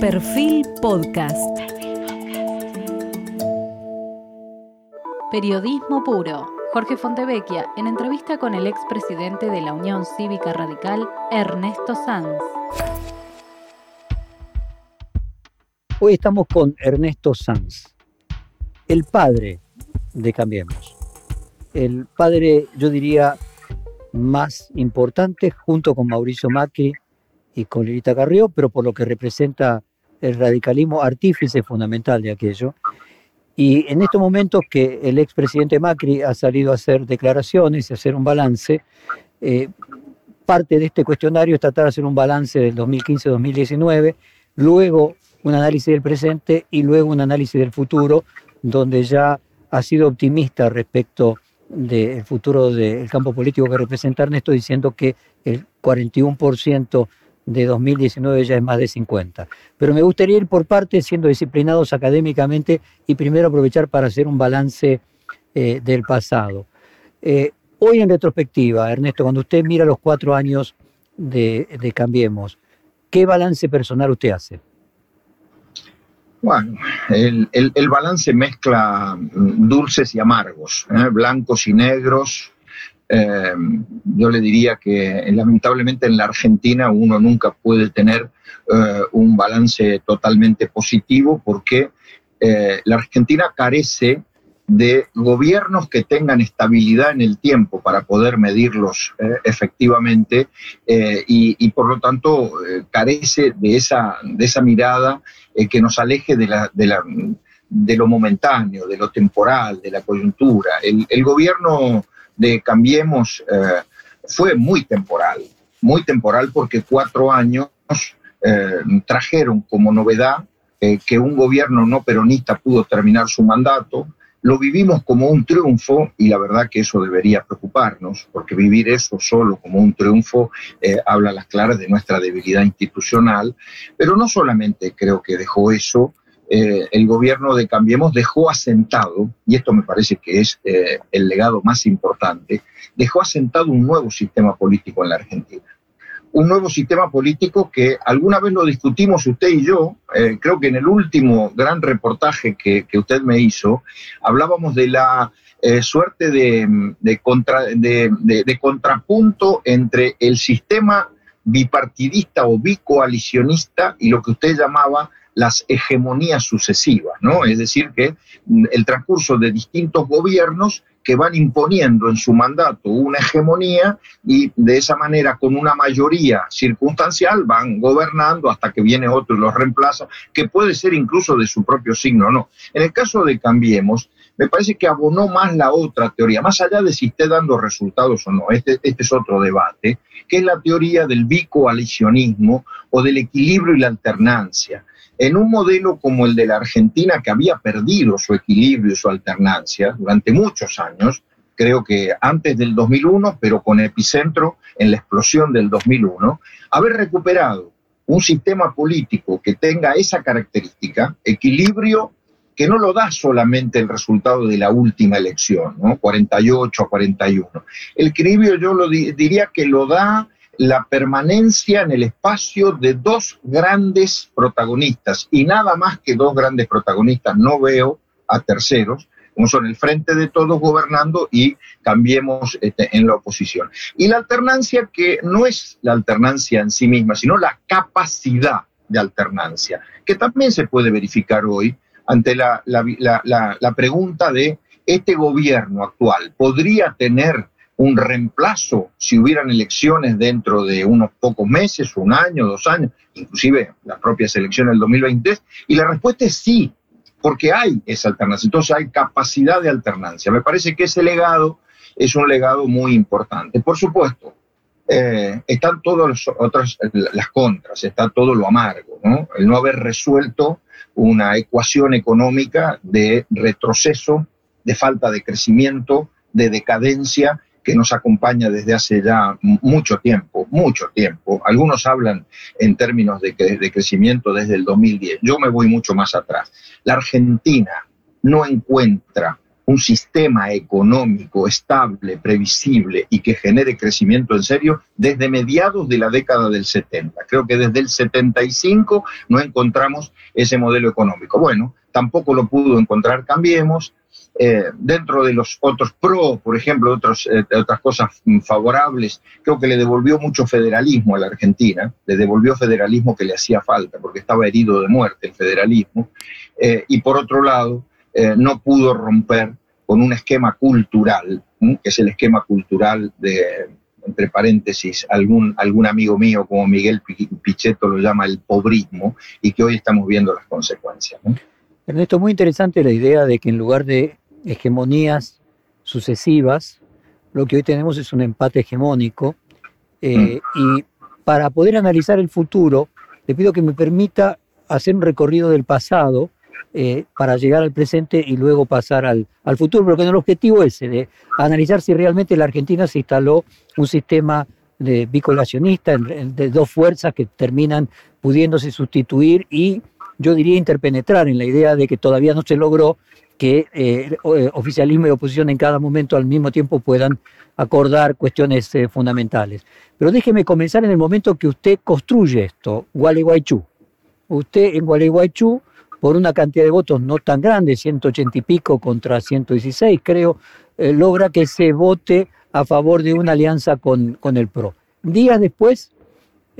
Perfil Podcast. Periodismo puro. Jorge Fontevecchia, en entrevista con el expresidente de la Unión Cívica Radical, Ernesto Sanz. Hoy estamos con Ernesto Sanz, el padre de Cambiemos. El padre, yo diría, más importante, junto con Mauricio Macri y con Lilita Carrió, pero por lo que representa el radicalismo artífice fundamental de aquello. Y en estos momentos que el expresidente Macri ha salido a hacer declaraciones y hacer un balance, eh, parte de este cuestionario es tratar de hacer un balance del 2015-2019, luego un análisis del presente y luego un análisis del futuro, donde ya ha sido optimista respecto del futuro del campo político que representa Ernesto, diciendo que el 41% de 2019 ya es más de 50. Pero me gustaría ir por partes, siendo disciplinados académicamente, y primero aprovechar para hacer un balance eh, del pasado. Eh, hoy en retrospectiva, Ernesto, cuando usted mira los cuatro años de, Cambiemos, ¿qué balance personal usted hace? Bueno, el, balance mezcla mm, dulces y amargos, ¿eh? blancos y negros. Eh, yo le diría que lamentablemente en la Argentina uno nunca puede tener eh, un balance totalmente positivo porque la Argentina carece de gobiernos que tengan estabilidad en el tiempo para poder medirlos eh, efectivamente eh, y, por lo tanto eh, carece de esa, de esa mirada que nos aleje de, la, de, la, de, lo momentáneo, de lo temporal, de la coyuntura. El gobierno de Cambiemos fue muy temporal, muy temporal porque cuatro años trajeron como novedad que un gobierno no peronista pudo terminar su mandato, lo vivimos como un triunfo y la verdad que eso debería preocuparnos, porque vivir eso solo como un triunfo eh, habla a las claras de nuestra debilidad institucional, pero no solamente creo que dejó eso, eh, el gobierno de Cambiemos dejó asentado, y esto me parece que es eh, el legado más importante, dejó asentado un nuevo sistema político en la Argentina. Un nuevo sistema político que alguna vez lo discutimos usted y yo, eh, creo que en el último gran reportaje que, usted me hizo, hablábamos de la suerte de, de, de, contrapunto entre el sistema bipartidista o bicoalicionista y lo que usted llamaba las hegemonías sucesivas, ¿no? Es decir, que el transcurso de distintos gobiernos que van imponiendo en su mandato una hegemonía y de esa manera con una mayoría circunstancial van gobernando hasta que viene otro y los reemplaza, que puede ser incluso de su propio signo, no. En el caso de Cambiemos, me parece que abonó más la otra teoría, más allá de si esté dando resultados o no, este, este es otro debate, que es la teoría del bicoalicionismo o del equilibrio y la alternancia en un modelo como el de la Argentina, que había perdido su equilibrio y su alternancia durante muchos años, creo que antes del 2001, pero con epicentro en la explosión del 2001, haber recuperado un sistema político que tenga esa característica, equilibrio, que no lo da solamente el resultado de la última elección, ¿no? 48 a 41. El equilibrio yo lo diría que lo da la permanencia en el espacio de dos grandes protagonistas y nada más que dos grandes protagonistas. No veo a terceros, como son el frente de todos gobernando y cambiemos este, en la oposición. Y la alternancia que no es la alternancia en sí misma, sino la capacidad de alternancia, que también se puede verificar hoy ante la, la pregunta de este gobierno actual, ¿podría tener un reemplazo si hubieran elecciones dentro de unos pocos meses, un año, dos años, inclusive las propias elecciones del 2023? Y la respuesta es sí, porque hay esa alternancia. Entonces hay capacidad de alternancia. Me parece que ese legado es un legado muy importante. Por supuesto, eh, están todas las otras, las contras, está todo lo amargo, ¿no? El no haber resuelto una ecuación económica de retroceso, de falta de crecimiento, de decadencia que nos acompaña desde hace ya mucho tiempo, mucho tiempo. Algunos hablan en términos de, de crecimiento desde el 2010. Yo me voy mucho más atrás. La Argentina no encuentra un sistema económico estable, previsible y que genere crecimiento en serio desde mediados de la década del 70. Creo que desde el 75 no encontramos ese modelo económico. Bueno, tampoco lo pudo encontrar Cambiemos. Eh, dentro de los otros pros, por ejemplo, otros, eh, otras cosas favorables, creo que le devolvió mucho federalismo a la Argentina, le devolvió federalismo que le hacía falta, porque estaba herido de muerte el federalismo, eh, y por otro lado, no pudo romper con un esquema cultural, que es el esquema cultural de, entre paréntesis, algún, algún amigo mío como Miguel Pichetto lo llama el pobrismo, y que hoy estamos viendo las consecuencias. Ernesto, muy interesante la idea de que en lugar de hegemonías sucesivas, lo que hoy tenemos es un empate hegemónico. Eh, mm. Y para poder analizar el futuro, le pido que me permita hacer un recorrido del pasado eh, para llegar al presente y luego pasar al, al futuro, pero con el objetivo ese, de analizar si realmente en la Argentina se instaló un sistema de bicolacionista, de dos fuerzas que terminan pudiéndose sustituir y yo diría interpenetrar en la idea de que todavía no se logró que eh, eh, oficialismo y oposición en cada momento al mismo tiempo puedan acordar cuestiones eh, fundamentales. Pero déjeme comenzar en el momento que usted construye esto, Gualeguaychú. Usted en Gualeguaychú, por una cantidad de votos no tan grande, 180 y pico contra 116, creo, logra que se vote a favor de una alianza con, con el PRO. Días después,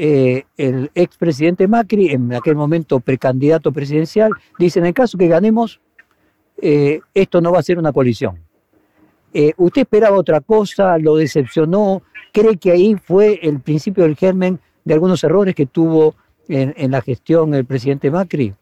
eh, el expresidente Macri, en aquel momento precandidato presidencial, dice, en el caso que ganemos, eh, esto no va a ser una coalición. Eh, ¿Usted esperaba otra cosa? ¿Lo decepcionó? ¿Cree que ahí fue el principio del germen de algunos errores que tuvo en, en la gestión el presidente Macri?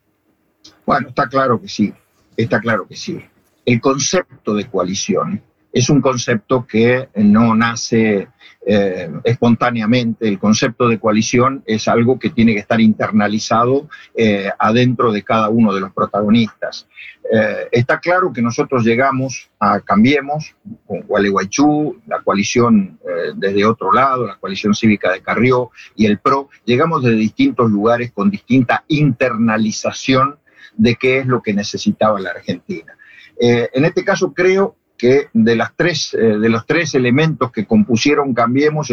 Bueno, está claro que sí, está claro que sí. El concepto de coalición es un concepto que no nace eh, espontáneamente. El concepto de coalición es algo que tiene que estar internalizado eh, adentro de cada uno de los protagonistas. Eh, está claro que nosotros llegamos a Cambiemos con Gualeguaychú, la coalición desde otro lado, la coalición cívica de Carrió y el PRO, llegamos de distintos lugares con distinta internalización de qué es lo que necesitaba la Argentina. en este caso creo que de, las tres, eh, de los tres elementos que compusieron Cambiemos,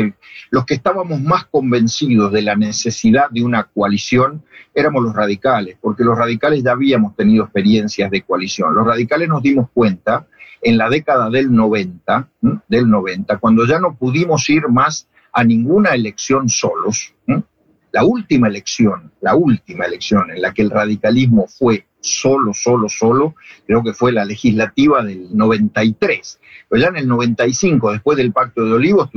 los que estábamos más convencidos de la necesidad de una coalición éramos los radicales, porque los radicales ya habíamos tenido experiencias de coalición. Los radicales nos dimos cuenta en la década del 90, del 90 cuando ya no pudimos ir más a ninguna elección solos. La última elección, la última elección en la que el radicalismo fue solo, solo, solo, creo que fue la legislativa del 93. Pero ya en el 95, después del Pacto de Olivos,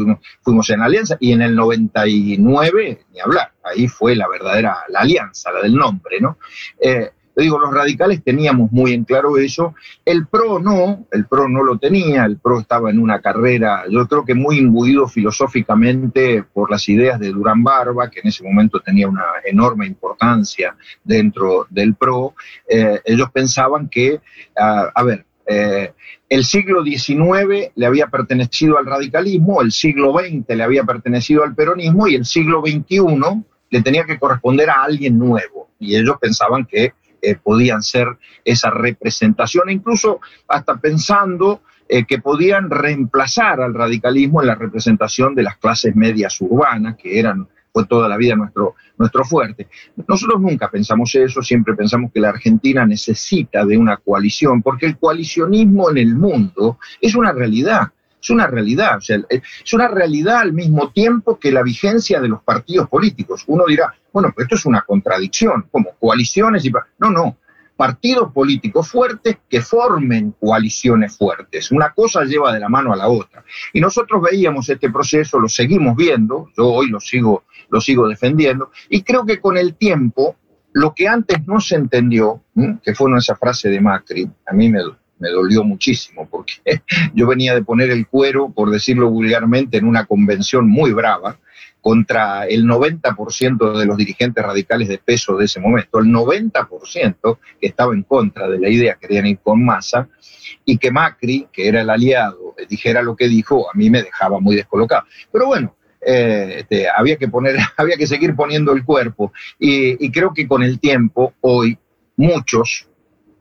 fuimos en alianza y en el 99, ni hablar, ahí fue la verdadera, la alianza, la del nombre, ¿no? Eh, digo, los radicales teníamos muy en claro eso, el PRO no, el PRO no lo tenía, el PRO estaba en una carrera, yo creo que muy imbuido filosóficamente por las ideas de Durán Barba, que en ese momento tenía una enorme importancia dentro del PRO, eh, ellos pensaban que, ah, a ver, eh, el siglo XIX le había pertenecido al radicalismo, el siglo XX le había pertenecido al peronismo y el siglo XXI le tenía que corresponder a alguien nuevo. Y ellos pensaban que eh, podían ser esa representación, incluso hasta pensando eh, que podían reemplazar al radicalismo en la representación de las clases medias urbanas, que eran fue toda la vida nuestro, nuestro fuerte. Nosotros nunca pensamos eso, siempre pensamos que la Argentina necesita de una coalición, porque el coalicionismo en el mundo es una realidad es una realidad, es una realidad al mismo tiempo que la vigencia de los partidos políticos. Uno dirá, bueno, pues esto es una contradicción, como coaliciones y... No, no, partidos políticos fuertes que formen coaliciones fuertes. Una cosa lleva de la mano a la otra. Y nosotros veíamos este proceso, lo seguimos viendo, yo hoy lo sigo, lo sigo defendiendo, y creo que con el tiempo, lo que antes no se entendió, que fue esa frase de Macri, a mí me, me dolió muchísimo porque yo venía de poner el cuero, por decirlo vulgarmente, en una convención muy brava contra el 90% de los dirigentes radicales de peso de ese momento, el 90% que estaba en contra de la idea, querían ir con masa, y que Macri, que era el aliado, dijera lo que dijo, a mí me dejaba muy descolocado. Pero bueno, eh, este, había que poner, había que seguir poniendo el cuerpo, y creo que con el tiempo, hoy, muchos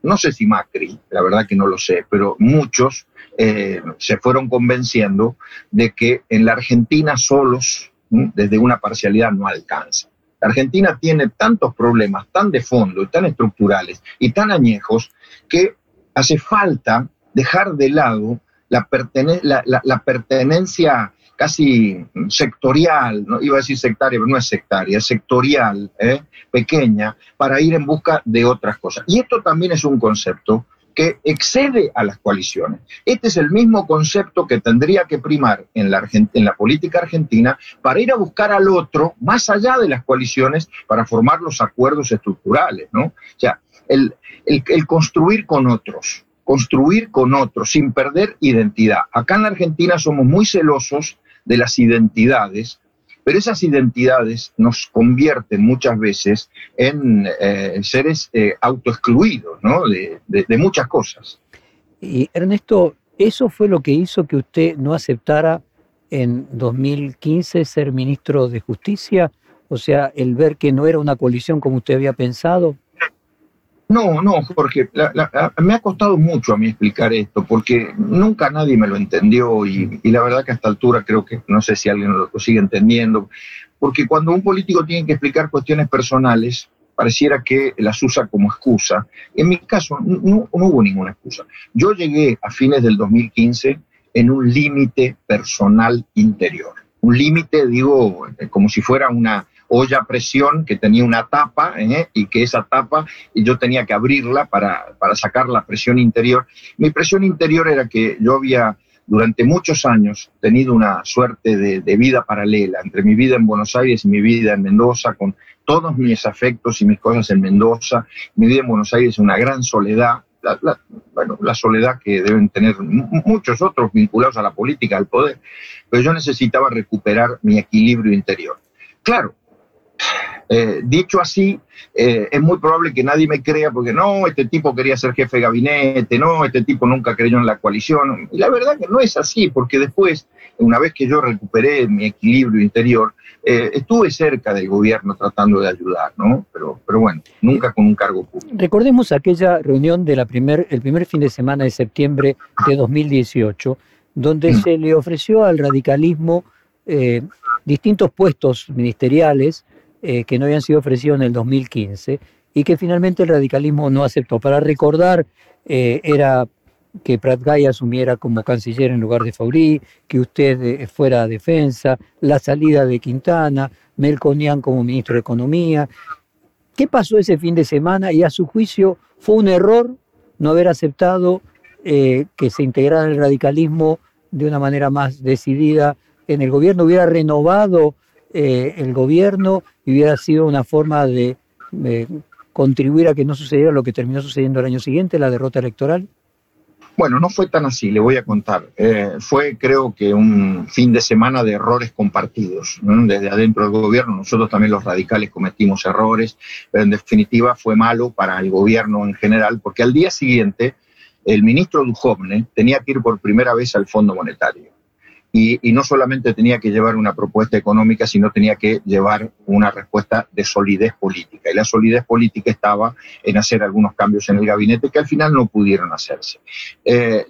no sé si Macri, la verdad que no lo sé, pero muchos eh, se fueron convenciendo de que en la Argentina solos, desde una parcialidad, no alcanza. La Argentina tiene tantos problemas tan de fondo y tan estructurales y tan añejos que hace falta dejar de lado la, la, pertenencia casi sectorial, no iba a decir sectaria, pero no es sectaria, es sectorial, ¿eh? pequeña, para ir en busca de otras cosas. Y esto también es un concepto que excede a las coaliciones. Este es el mismo concepto que tendría que primar en la, en la política argentina para ir a buscar al otro más allá de las coaliciones para formar los acuerdos estructurales, ¿no? O sea, el, el construir con otros, construir con otros sin perder identidad. Acá en la Argentina somos muy celosos de las identidades, pero esas identidades nos convierten muchas veces en eh, seres eh, autoexcluidos ¿no? de, de muchas cosas. Y Ernesto, ¿eso fue lo que hizo que usted no aceptara en 2015 ser ministro de Justicia? O sea, el ver que no era una coalición como usted había pensado. No, no, Jorge, me ha costado mucho a mí explicar esto, porque nunca nadie me lo entendió y, la verdad que a esta altura creo que no sé si alguien lo, sigue entendiendo, porque cuando un político tiene que explicar cuestiones personales, pareciera que las usa como excusa. En mi caso, no, no hubo ninguna excusa. Yo llegué a fines del 2015 en un límite personal interior. Un límite, digo, como si fuera una, olla a presión que tenía una tapa ¿eh? y que esa tapa yo tenía que abrirla para, para sacar la presión interior. Mi presión interior era que yo había durante muchos años tenido una suerte de, vida paralela entre mi vida en Buenos Aires y mi vida en Mendoza, con todos mis afectos y mis cosas en Mendoza. Mi vida en Buenos Aires es una gran soledad, la, bueno, la soledad que deben tener muchos otros vinculados a la política, al poder, pero yo necesitaba recuperar mi equilibrio interior. Claro, eh, dicho así, eh, es muy probable que nadie me crea porque no, este tipo quería ser jefe de gabinete, no, este tipo nunca creyó en la coalición. Y la verdad que no es así, porque después, una vez que yo recuperé mi equilibrio interior, eh, estuve cerca del gobierno tratando de ayudar, ¿no? Pero, pero bueno, nunca con un cargo público. Recordemos aquella reunión del primer, el primer fin de semana de septiembre de 2018, donde mm. se le ofreció al radicalismo distintos puestos ministeriales, eh, que no habían sido ofrecidos en el 2015 y que finalmente el radicalismo no aceptó. Para recordar, eh, era que Prat Gay asumiera como canciller en lugar de Faurí, que usted eh, fuera a defensa, la salida de Quintana, Melconian como ministro de Economía. ¿Qué pasó ese fin de semana? Y a su juicio fue un error no haber aceptado que se integrara el radicalismo de una manera más decidida en el gobierno, hubiera renovado el gobierno y hubiera sido una forma de, contribuir a que no sucediera lo que terminó sucediendo el año siguiente, la derrota electoral? Bueno, no fue tan así, le voy a contar. Eh, fue, creo que, un fin de semana de errores compartidos. Desde adentro del gobierno, nosotros también los radicales cometimos errores, pero en definitiva fue malo para el gobierno en general, porque al día siguiente el ministro Duhovne tenía que ir por primera vez al Fondo Monetario y, no solamente tenía que llevar una propuesta económica, sino tenía que llevar una respuesta de solidez política. Y la solidez política estaba en hacer algunos cambios en el gabinete que al final no pudieron hacerse. Eh,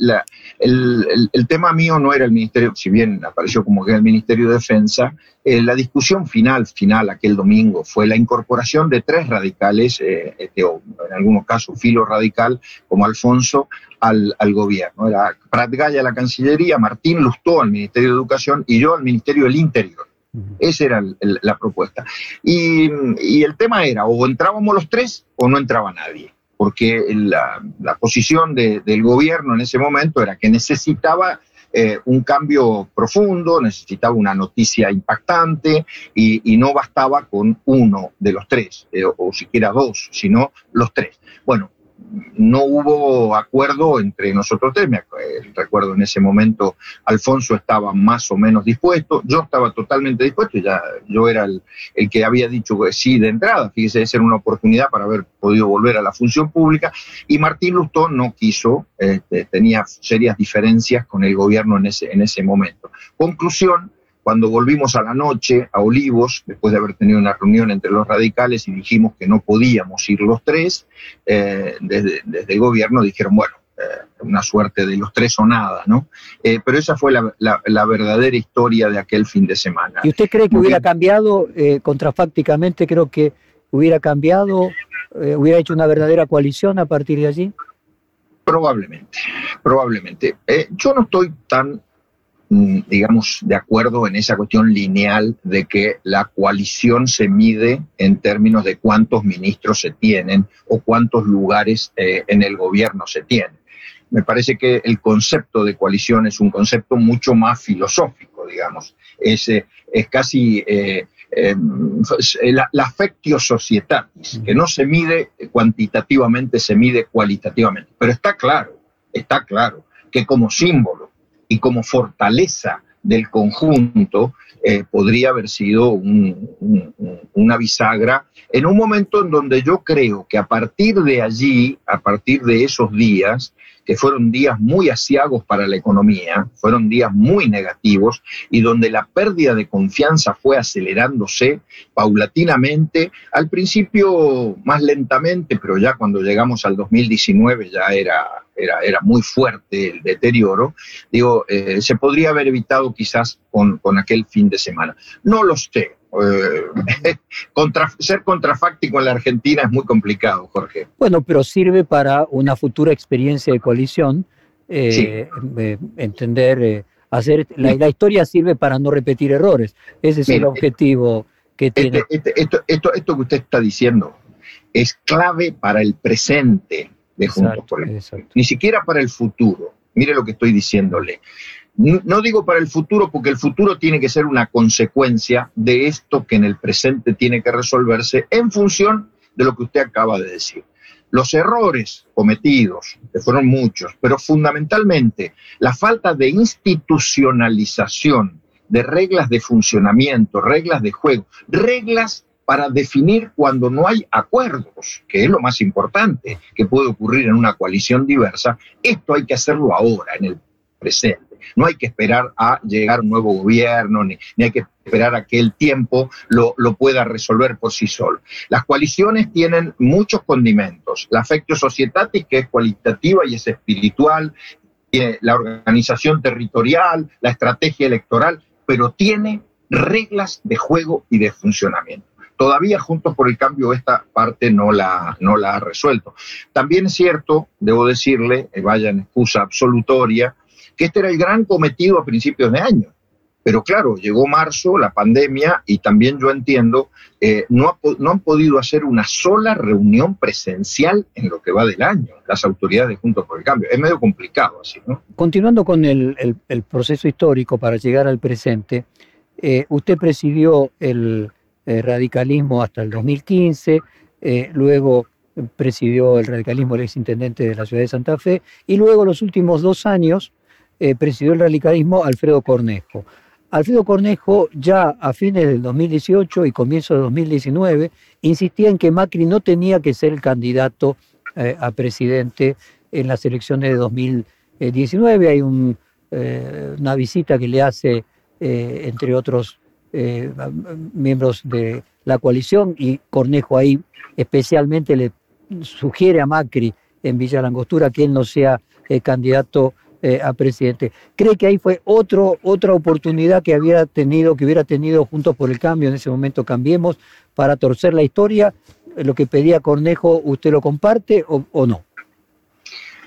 el, tema mío no era el Ministerio, si bien apareció como que era el Ministerio de Defensa, eh, la discusión final, final aquel domingo, fue la incorporación de tres radicales, eh, este, en algunos casos filo radical, como Alfonso, al, gobierno. Era Prat Gaya a la Cancillería, Martín Lustó al Ministerio de Educación y yo al Ministerio del Interior. Esa era la propuesta. Y, el tema era, o entrábamos los tres o no entraba nadie, porque la, posición del gobierno en ese momento era que necesitaba eh, un cambio profundo, necesitaba una noticia impactante y, no bastaba con uno de los tres, eh, o siquiera dos, sino los tres. Bueno, no hubo acuerdo entre nosotros tres. Me recuerdo en ese momento Alfonso estaba más o menos dispuesto, yo estaba totalmente dispuesto, ya yo era el, que había dicho que sí de entrada, fíjese, esa era una oportunidad para haber podido volver a la función pública, y Martín Lustón no quiso, este, tenía serias diferencias con el gobierno en ese, en ese momento. Conclusión, cuando volvimos a la noche a Olivos, después de haber tenido una reunión entre los radicales y dijimos que no podíamos ir los tres, eh, desde, el gobierno dijeron, bueno, eh, una suerte de los tres o nada, ¿no? Eh, pero esa fue la, verdadera historia de aquel fin de semana. ¿Y usted cree que hubiera cambiado, contrafácticamente, creo que hubiera cambiado, hubiera hecho una verdadera coalición a partir de allí? Probablemente, probablemente. yo no estoy tan digamos, de acuerdo en esa cuestión lineal de que la coalición se mide en términos de cuántos ministros se tienen o cuántos lugares eh, en el gobierno se tienen. Me parece que el concepto de coalición es un concepto mucho más filosófico, digamos. Es, eh, es casi eh, em, la, la affectio societatis, que no se mide cuantitativamente, se mide cualitativamente. Pero está claro, está claro que como símbolo y como fortaleza del conjunto eh, podría haber sido una bisagra en un momento en donde yo creo que a partir de allí, a partir de esos días, que fueron días muy asiagos para la economía, fueron días muy negativos y donde la pérdida de confianza fue acelerándose paulatinamente, al principio más lentamente, pero ya cuando llegamos al 2019 ya era, era, era muy fuerte el deterioro, digo, eh, se podría haber evitado quizás con, con aquel fin de semana. No lo sé, eh, ser contrafáctico en la Argentina es muy complicado, Jorge. Bueno, pero sirve para una futura experiencia de coalición, eh, eh, entender, hacer, la, historia sirve para no repetir errores. Ese es el objetivo que este, tiene. Este, esto, esto, esto, que usted está diciendo es clave para el presente de Juntos por el Ni siquiera para el futuro. Mire lo que estoy diciéndole. No digo para el futuro, porque el futuro tiene que ser una consecuencia de esto que en el presente tiene que resolverse en función de lo que usted acaba de decir. Los errores cometidos, que fueron muchos, pero fundamentalmente la falta de institucionalización de reglas de funcionamiento, reglas de juego, reglas para definir cuando no hay acuerdos, que es lo más importante que puede ocurrir en una coalición diversa, esto hay que hacerlo ahora, en el presente. No hay que esperar a llegar un nuevo gobierno, ni, hay que esperar a que el tiempo lo, pueda resolver por sí solo. Las coaliciones tienen muchos condimentos. La afecto societatis, que es cualitativa y es espiritual, la organización territorial, la estrategia electoral, pero tiene reglas de juego y de funcionamiento. Todavía Juntos por el Cambio esta parte no la, no la ha resuelto. También es cierto, debo decirle, eh, vaya en excusa absolutoria, que este era el gran cometido a principios de año. Pero claro, llegó marzo, la pandemia, y también yo entiendo, eh, no, han podido hacer una sola reunión presencial en lo que va del año, las autoridades Juntos por el Cambio. Es medio complicado así, ¿no? Continuando con el, proceso histórico para llegar al presente, eh, usted presidió el, radicalismo hasta el 2015, eh, luego presidió el radicalismo el exintendente de la ciudad de Santa Fe, y luego los últimos dos años eh, presidió el radicalismo Alfredo Cornejo. Alfredo Cornejo ya a fines del 2018 y comienzo de 2019 insistía en que Macri no tenía que ser el candidato eh, a presidente en las elecciones de 2019. Hay eh, una visita que le hace, entre otros miembros de la coalición, y Cornejo ahí especialmente le sugiere a Macri en Villa Langostura que él no sea candidato eh, a presidente. ¿Cree que ahí fue otra oportunidad que había tenido, que hubiera tenido Juntos por el Cambio, en ese momento Cambiemos, para torcer la historia? Lo que pedía Cornejo, ¿usted lo comparte o no?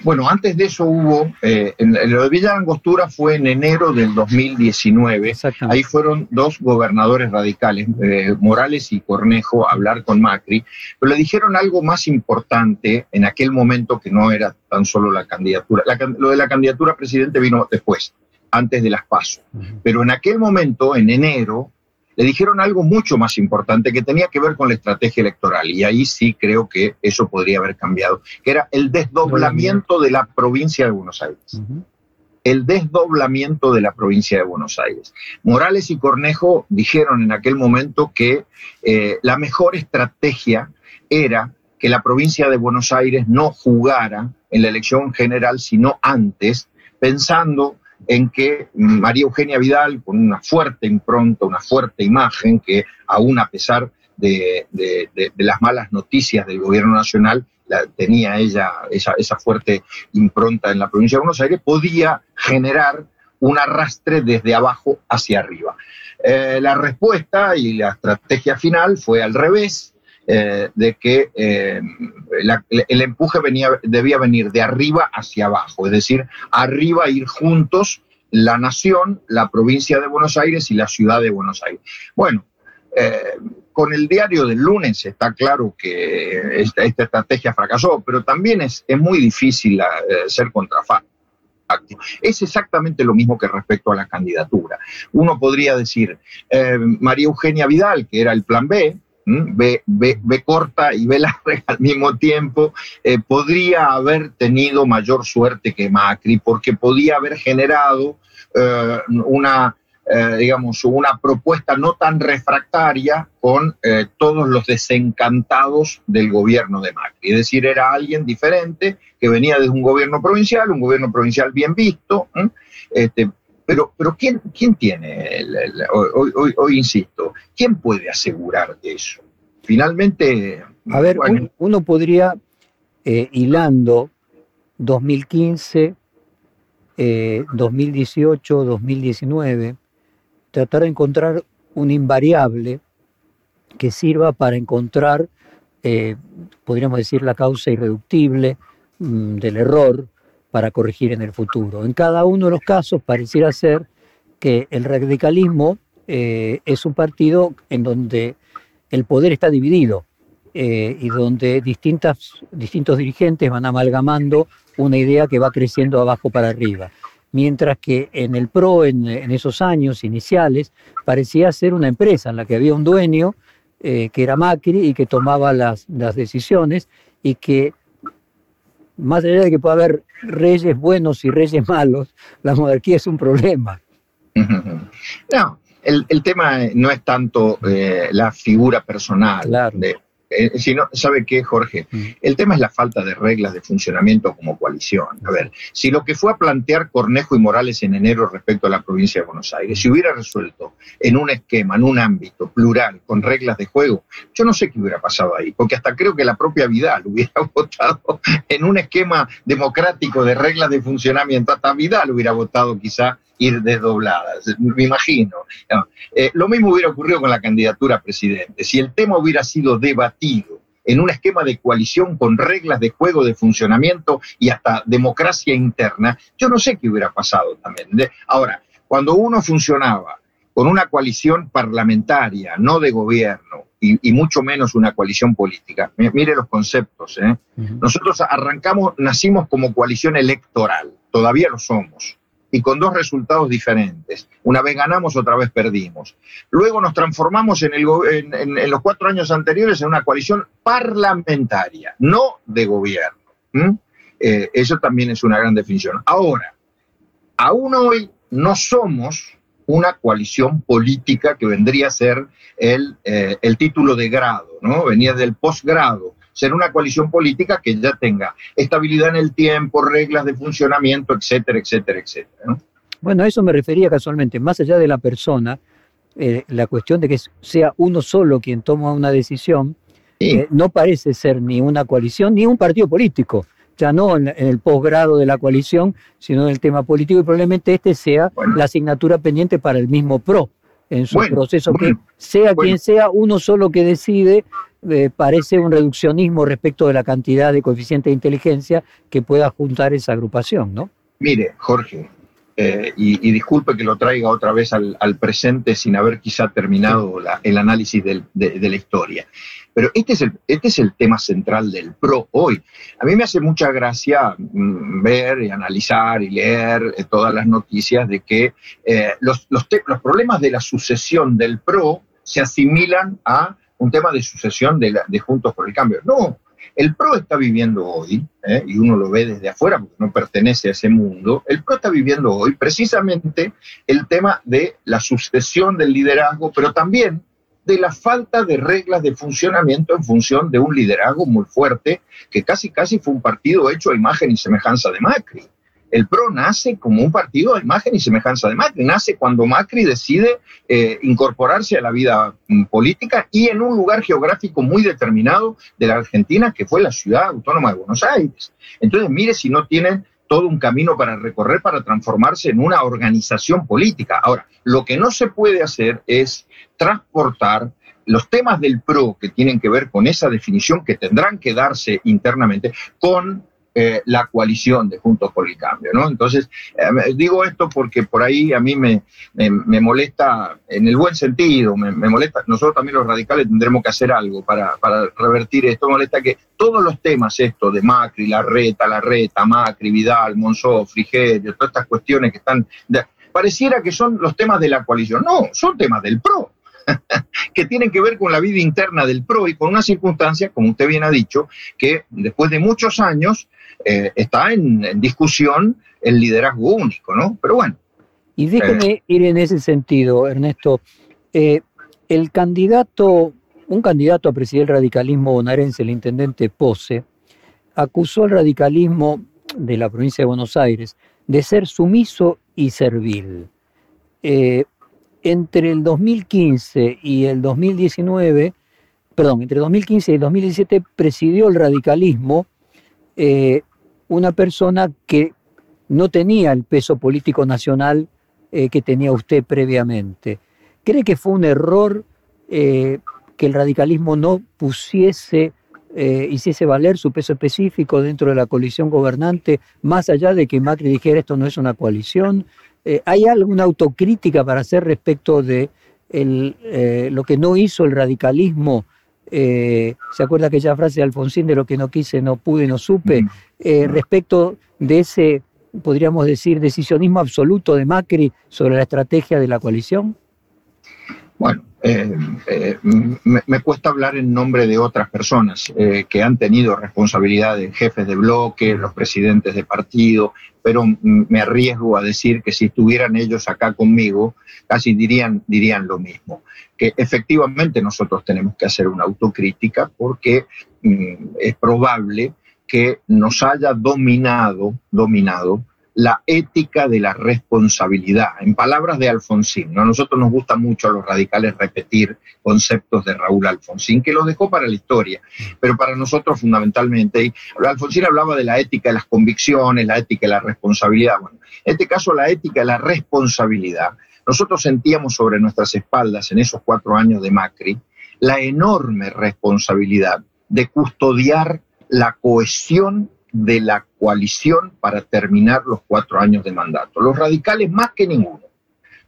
Bueno, antes de eso hubo, eh, en, lo de Villa Angostura fue en enero del 2019. Ahí fueron dos gobernadores radicales, eh, Morales y Cornejo, a hablar con Macri, pero le dijeron algo más importante en aquel momento que no era tan solo la candidatura. lo de la candidatura a presidente vino después, antes de las pasos. Pero en aquel momento, en enero, le dijeron algo mucho más importante que tenía que ver con la estrategia electoral. Y ahí sí creo que eso podría haber cambiado, que era el desdoblamiento de la provincia de Buenos Aires. El desdoblamiento de la provincia de Buenos Aires. Morales y Cornejo dijeron en aquel momento que eh, la mejor estrategia era que la provincia de Buenos Aires no jugara en la elección general, sino antes, pensando en que María Eugenia Vidal, con una fuerte impronta, una fuerte imagen, que aún a pesar de, las malas noticias del gobierno nacional, tenía ella esa, esa, fuerte impronta en la provincia de Buenos Aires, podía generar un arrastre desde abajo hacia arriba. Eh, la respuesta y la estrategia final fue al revés, eh, de que eh, el empuje venía, debía venir de arriba hacia abajo, es decir, arriba ir juntos la nación, la provincia de Buenos Aires y la ciudad de Buenos Aires. Bueno, con el diario del lunes está claro que esta, estrategia fracasó, pero también es, es muy difícil ser contrafacto. Es exactamente lo mismo que respecto a la candidatura. Uno podría decir, eh, María Eugenia Vidal, que era el plan B, B, corta y B larga al mismo tiempo, eh, podría haber tenido mayor suerte que Macri, porque podía haber generado eh, una eh, digamos, una propuesta no tan refractaria con todos los desencantados del gobierno de Macri. Es decir, era alguien diferente que venía de un gobierno provincial, un gobierno provincial bien visto, este, pero, pero ¿quién, quién tiene, hoy, insisto, quién puede asegurar eso? Finalmente... A ver, uno podría, eh, hilando 2015, 2018, 2019, tratar de encontrar un invariable que sirva para encontrar, eh, podríamos decir, la causa irreductible mm, del error para corregir en el futuro. En cada uno de los casos pareciera ser que el radicalismo eh, es un partido en donde el poder está dividido eh, y donde distintas, distintos dirigentes van amalgamando una idea que va creciendo abajo para arriba mientras que en el PRO, en, esos años iniciales, parecía ser una empresa en la que había un dueño, eh, que era Macri, y que tomaba las, decisiones, y que, más allá de que pueda haber reyes buenos y reyes malos, la monarquía es un problema. No, el, tema no es tanto eh, la figura personal de, eh, si no, ¿sabe qué, Jorge? Mm. El tema es la falta de reglas de funcionamiento como coalición. A ver, si lo que fue a plantear Cornejo y Morales en enero respecto a la provincia de Buenos Aires, si hubiera resuelto en un esquema, en un ámbito plural, con reglas de juego, yo no sé qué hubiera pasado ahí, porque hasta creo que la propia Vidal hubiera votado en un esquema democrático de reglas de funcionamiento, hasta Vidal hubiera votado quizá ir desdobladas, me imagino. Eh, lo mismo hubiera ocurrido con la candidatura a presidente. Si el tema hubiera sido debatido en un esquema de coalición con reglas de juego, de funcionamiento y hasta democracia interna, yo no sé qué hubiera pasado también. Ahora, cuando uno funcionaba con una coalición parlamentaria, no de gobierno, y, mucho menos una coalición política. Mire los conceptos. ¿eh? Nosotros arrancamos, nacimos como coalición electoral, todavía lo somos y con dos resultados diferentes. Una vez ganamos, otra vez perdimos. Luego nos transformamos en, los cuatro años anteriores en una coalición parlamentaria, no de gobierno. Eh, eso también es una gran definición. Ahora, aún hoy no somos una coalición política que vendría a ser el, eh, el título de grado, ¿no? Venía del posgrado ser una coalición política que ya tenga estabilidad en el tiempo, reglas de funcionamiento, etcétera, etcétera, etcétera. Bueno, a eso me refería casualmente, más allá de la persona, eh, la cuestión de que sea uno solo quien toma una decisión, eh, no parece ser ni una coalición ni un partido político, ya no en, el posgrado de la coalición, sino en el tema político, y probablemente este sea la asignatura pendiente para el mismo PRO en su proceso, que sea quien sea, uno solo que decide eh, parece un reduccionismo respecto de la cantidad de coeficiente de inteligencia que pueda juntar esa agrupación, ¿no? Mire, Jorge, eh, y, disculpe que lo traiga otra vez al, presente sin haber quizá terminado el análisis de, la historia. Pero este es, el, este es el tema central del PRO hoy. A mí me hace mucha gracia mm, ver y analizar y leer eh, todas las noticias de que los, los, los problemas de la sucesión del PRO se asimilan a un tema de sucesión de, Juntos por el Cambio. No, el PRO está viviendo hoy, ¿eh? y uno lo ve desde afuera porque no pertenece a ese mundo, el PRO está viviendo hoy precisamente el tema de la sucesión del liderazgo, pero también de la falta de reglas de funcionamiento en función de un liderazgo muy fuerte, que casi casi fue un partido hecho a imagen y semejanza de Macri. El PRO nace como un partido de imagen y semejanza de Macri, nace cuando Macri decide eh, incorporarse a la vida mm, política y en un lugar geográfico muy determinado de la Argentina, que fue la ciudad autónoma de Buenos Aires. Entonces, mire si no tienen todo un camino para recorrer para transformarse en una organización política. Ahora, lo que no se puede hacer es transportar los temas del PRO que tienen que ver con esa definición que tendrán que darse internamente con eh, la coalición de Juntos por el Cambio, ¿no? Entonces, eh, digo esto porque por ahí a mí me, me, molesta, en el buen sentido, me, molesta, nosotros también los radicales tendremos que hacer algo para, para revertir esto, molesta que todos los temas, esto de Macri, la reta, la reta, Macri, Vidal, Monzó, Frigerio, todas estas cuestiones que están, pareciera que son los temas de la coalición, no, son temas del PRO, que tienen que ver con la vida interna del PRO y con una circunstancia, como usted bien ha dicho, que después de muchos años eh, está en, discusión el liderazgo único, ¿no? Pero bueno. Y déjeme eh, ir en ese sentido, Ernesto. Eh, el candidato, un candidato a presidir el radicalismo bonaerense, el intendente Pose, acusó al radicalismo de la provincia de Buenos Aires de ser sumiso y servil. Entre el 2015 y el 2019, perdón, entre 2015 y el 2017 presidió el radicalismo una persona que no tenía el peso político nacional eh, que tenía usted previamente. ¿Cree que fue un error eh, que el radicalismo no pusiese, eh, hiciese valer su peso específico dentro de la coalición gobernante, más allá de que Macri dijera esto no es una coalición? ¿Hay alguna autocrítica para hacer respecto de lo que no hizo el radicalismo? ¿Se acuerda aquella frase de Alfonsín de lo que no quise, no pude, no supe? Mm. Eh, respecto de ese, podríamos decir, decisionismo absoluto de Macri sobre la estrategia de la coalición? Bueno, eh, eh, me, cuesta hablar en nombre de otras personas que han tenido responsabilidades, jefes de bloque, los presidentes de partido, pero me arriesgo a decir que si estuvieran ellos acá conmigo, casi dirían, dirían lo mismo, que efectivamente nosotros tenemos que hacer una autocrítica porque mm, es probable que nos haya dominado, dominado la ética de la responsabilidad. En palabras de Alfonsín, ¿no? a nosotros nos gusta mucho a los radicales repetir conceptos de Raúl Alfonsín, que los dejó para la historia, pero para nosotros fundamentalmente. Alfonsín hablaba de la ética de las convicciones, la ética de la responsabilidad. Bueno, en este caso, la ética de la responsabilidad. Nosotros sentíamos sobre nuestras espaldas en esos cuatro años de Macri la enorme responsabilidad de custodiar la cohesión de la coalición para terminar los cuatro años de mandato. Los radicales más que ninguno,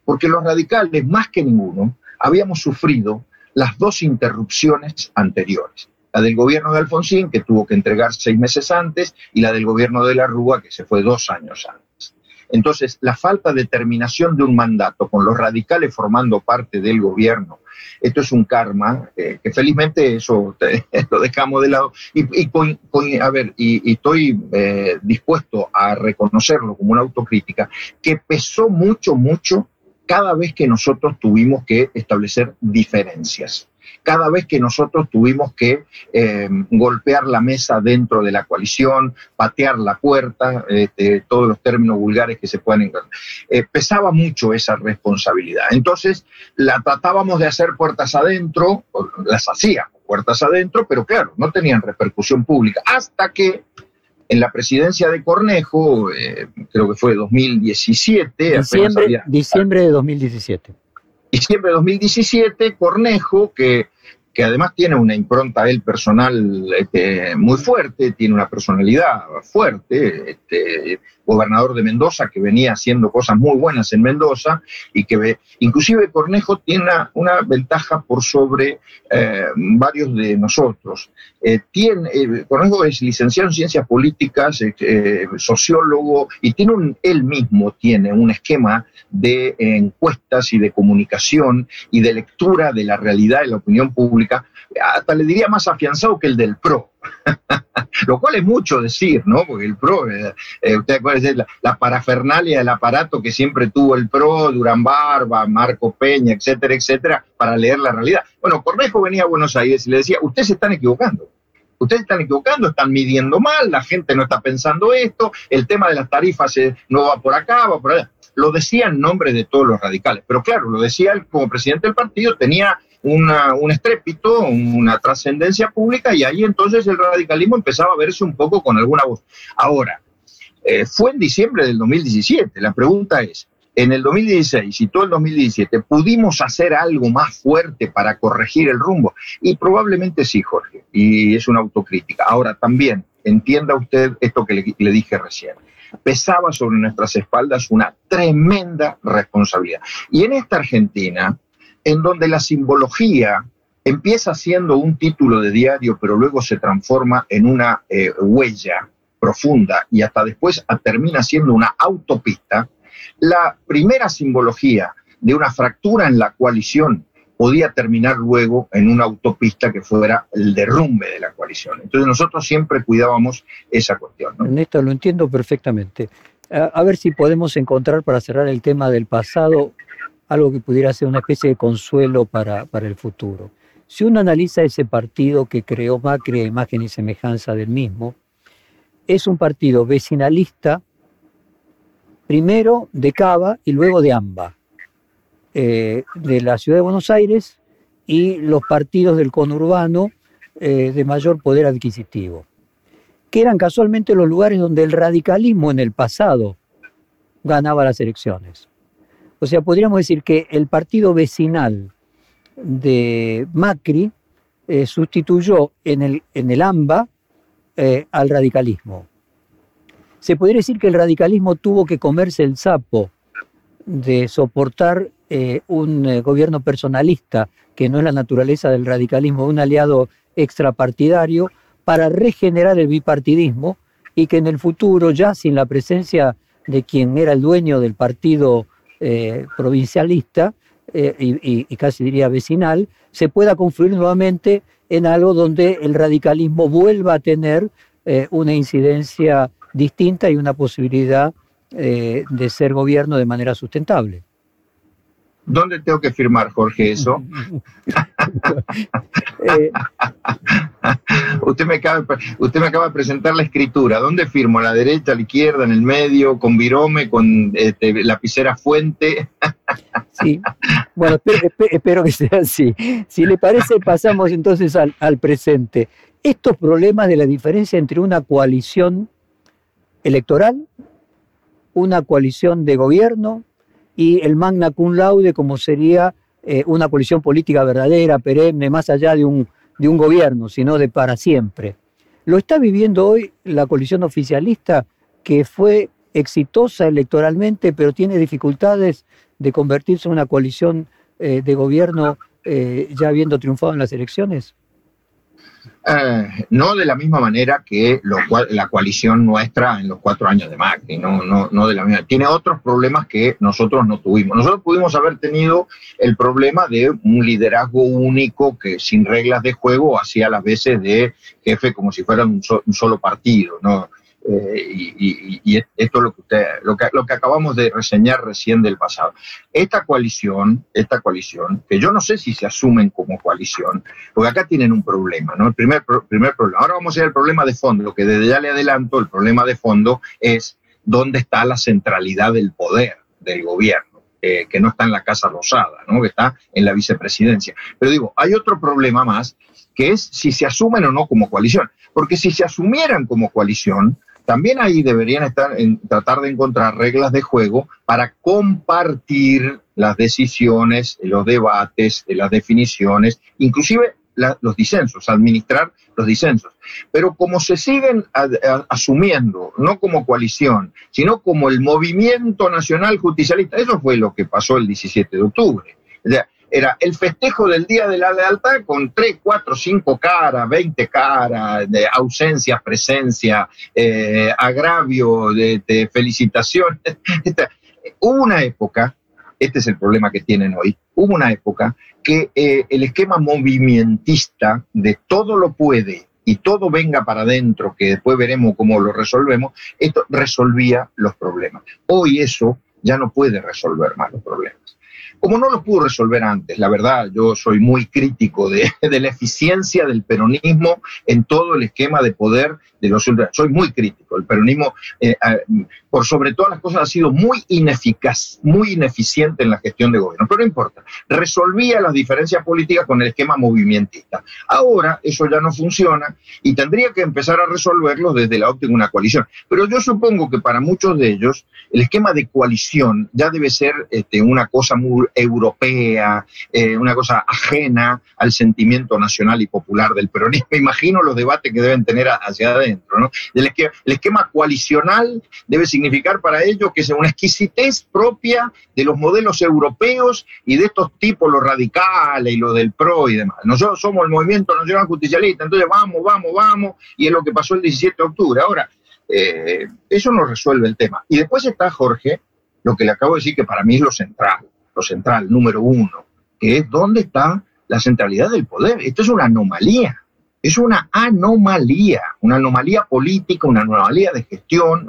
porque los radicales más que ninguno habíamos sufrido las dos interrupciones anteriores. La del gobierno de Alfonsín, que tuvo que entregar seis meses antes, y la del gobierno de la Rúa, que se fue dos años antes. Entonces, la falta de terminación de un mandato, con los radicales formando parte del gobierno esto es un karma, eh, que felizmente eso lo dejamos de lado. Y, a ver, y, estoy eh, dispuesto a reconocerlo como una autocrítica, que pesó mucho, mucho cada vez que nosotros tuvimos que establecer diferencias cada vez que nosotros tuvimos que eh, golpear la mesa dentro de la coalición, patear la puerta, este, todos los términos vulgares que se pueden encontrar. Eh, pesaba mucho esa responsabilidad. Entonces, la tratábamos de hacer puertas adentro, las hacíamos puertas adentro, pero claro, no tenían repercusión pública, hasta que en la presidencia de Cornejo, eh, creo que fue 2017. Diciembre, diciembre de 2017 diciembre de 2017, Cornejo, que, que además tiene una impronta él personal este, muy fuerte, tiene una personalidad fuerte, este, gobernador de Mendoza, que venía haciendo cosas muy buenas en Mendoza y que inclusive Cornejo tiene una, ventaja por sobre eh, varios de nosotros. Eh, eh, Cornejo es licenciado en ciencias políticas, sociólogo y tiene un, él mismo tiene un esquema de encuestas y de comunicación y de lectura de la realidad de la opinión pública, hasta le diría más afianzado que el del PRO. Lo cual es mucho decir, ¿no? Porque el PRO, eh, eh usted acuerda la, la, parafernalia del aparato que siempre tuvo el PRO, Durán Barba, Marco Peña, etcétera, etcétera, para leer la realidad. Bueno, Cornejo venía a Buenos Aires y le decía, ustedes se están equivocando. ustedes están equivocando, están midiendo mal, la gente no está pensando esto, el tema de las tarifas no va por acá, va por allá. Lo decía en nombre de todos los radicales, pero claro, lo decía él como presidente del partido, tenía un estrépito, una trascendencia pública y ahí entonces el radicalismo empezaba a verse un poco con alguna voz. Ahora, eh, fue en diciembre del 2017, la pregunta es, en el 2016 y todo el 2017, ¿pudimos hacer algo más fuerte para corregir el rumbo? Y probablemente sí, Jorge, y es una autocrítica. Ahora también, entienda usted esto que le, le dije recién pesaba sobre nuestras espaldas una tremenda responsabilidad. Y en esta Argentina, en donde la simbología empieza siendo un título de diario, pero luego se transforma en una eh, huella profunda y hasta después termina siendo una autopista, la primera simbología de una fractura en la coalición podía terminar luego en una autopista que fuera el derrumbe de la coalición. Entonces nosotros siempre cuidábamos esa cuestión. ¿no? Lo entiendo perfectamente. a ver si podemos encontrar para cerrar el tema del pasado algo que pudiera ser una especie de consuelo para, para el futuro. Si uno analiza ese partido que creó Macri a imagen y semejanza del mismo, es un partido vecinalista, primero de Cava y luego de AMBA, eh, de la ciudad de Buenos Aires y los partidos del conurbano eh, de mayor poder adquisitivo, que eran casualmente los lugares donde el radicalismo en el pasado ganaba las elecciones. O sea, podríamos decir que el partido vecinal de Macri eh, sustituyó en el, en el AMBA eh, al radicalismo. Se podría decir que el radicalismo tuvo que comerse el sapo de soportar eh, un gobierno personalista, que no es la naturaleza del radicalismo, un aliado extrapartidario, para regenerar el bipartidismo y que en el futuro, ya sin la presencia de quien era el dueño del partido eh, provincialista eh, y, casi diría vecinal, se pueda confluir nuevamente en algo donde el radicalismo vuelva a tener eh, una incidencia distinta y una posibilidad de ser gobierno de manera sustentable. ¿Dónde tengo que firmar, Jorge, eso? Eh, usted, me acaba, usted me acaba de presentar la escritura. ¿Dónde firmo? ¿A la derecha, a la izquierda, en el medio, con virome, con este, lapicera fuente? sí, bueno, espero, que sea así. Si le parece, pasamos entonces al, al presente. Estos problemas de la diferencia entre una coalición electoral, una coalición de gobierno, y el magna cum laude como sería eh, una coalición política verdadera, perenne, más allá de un, de un gobierno, sino de para siempre. Lo está viviendo hoy la coalición oficialista que fue exitosa electoralmente, pero tiene dificultades de convertirse en una coalición eh, de gobierno eh, ya habiendo triunfado en las elecciones. Eh, no de la misma manera que la coalición nuestra en los cuatro años de Macri, no, no, no de la misma. Tiene otros problemas que nosotros no tuvimos. Nosotros pudimos haber tenido el problema de un liderazgo único que sin reglas de juego hacía las veces de jefe como si fuera un, un solo partido, ¿no? Eh, y, esto es lo que, usted, lo, que, lo que acabamos de reseñar recién del pasado. Esta coalición, esta coalición, que yo no sé si se asumen como coalición, porque acá tienen un problema, ¿no? El primer, primer problema. Ahora vamos a ir al problema de fondo. Lo que desde ya le adelanto, el problema de fondo es dónde está la centralidad del poder del gobierno. Eh, que no está en la Casa Rosada, ¿no? que está en la vicepresidencia. Pero digo, hay otro problema más, que es si se asumen o no como coalición. Porque si se asumieran como coalición, también ahí deberían estar en, tratar de encontrar reglas de juego para compartir las decisiones, los debates, las definiciones, inclusive los disensos, administrar los disensos. Pero como se siguen asumiendo, no como coalición, sino como el movimiento nacional justicialista, eso fue lo que pasó el 17 de octubre era el festejo del Día de la Lealtad con tres, cuatro, cinco caras, veinte caras, de ausencia, presencia, eh, agravio, de, felicitaciones. Hubo una época, este es el problema que tienen hoy, hubo una época que eh, el esquema movimentista de todo lo puede y todo venga para adentro, que después veremos cómo lo resolvemos, esto resolvía los problemas. Hoy eso ya no puede resolver más los problemas. Como no lo pudo resolver antes, la verdad, yo soy muy crítico de, la eficiencia del peronismo en todo el esquema de poder de los Soy muy crítico. El peronismo, eh, por sobre todas las cosas, ha sido muy ineficaz, muy ineficiente en la gestión de gobierno. Pero no importa. Resolvía las diferencias políticas con el esquema movimentista. Ahora eso ya no funciona y tendría que empezar a resolverlo desde la óptica de una coalición. Pero yo supongo que para muchos de ellos el esquema de coalición ya debe ser este, una cosa muy europea, eh, una cosa ajena al sentimiento nacional y popular del peronismo. Imagino los debates que deben tener hacia adentro. ¿no? El, esquema, el esquema coalicional debe significar para ellos que es una exquisitez propia de los modelos europeos y de estos tipos, los radicales y los del PRO y demás. Nosotros somos el movimiento nacional justicialista, entonces vamos, vamos, vamos, y es lo que pasó el 17 de octubre. Ahora, eh, eso no resuelve el tema. Y después está Jorge, lo que le acabo de decir que para mí es lo central central, número uno, que es dónde está la centralidad del poder. Esto es una anomalía, es una anomalía, una anomalía política, una anomalía de gestión,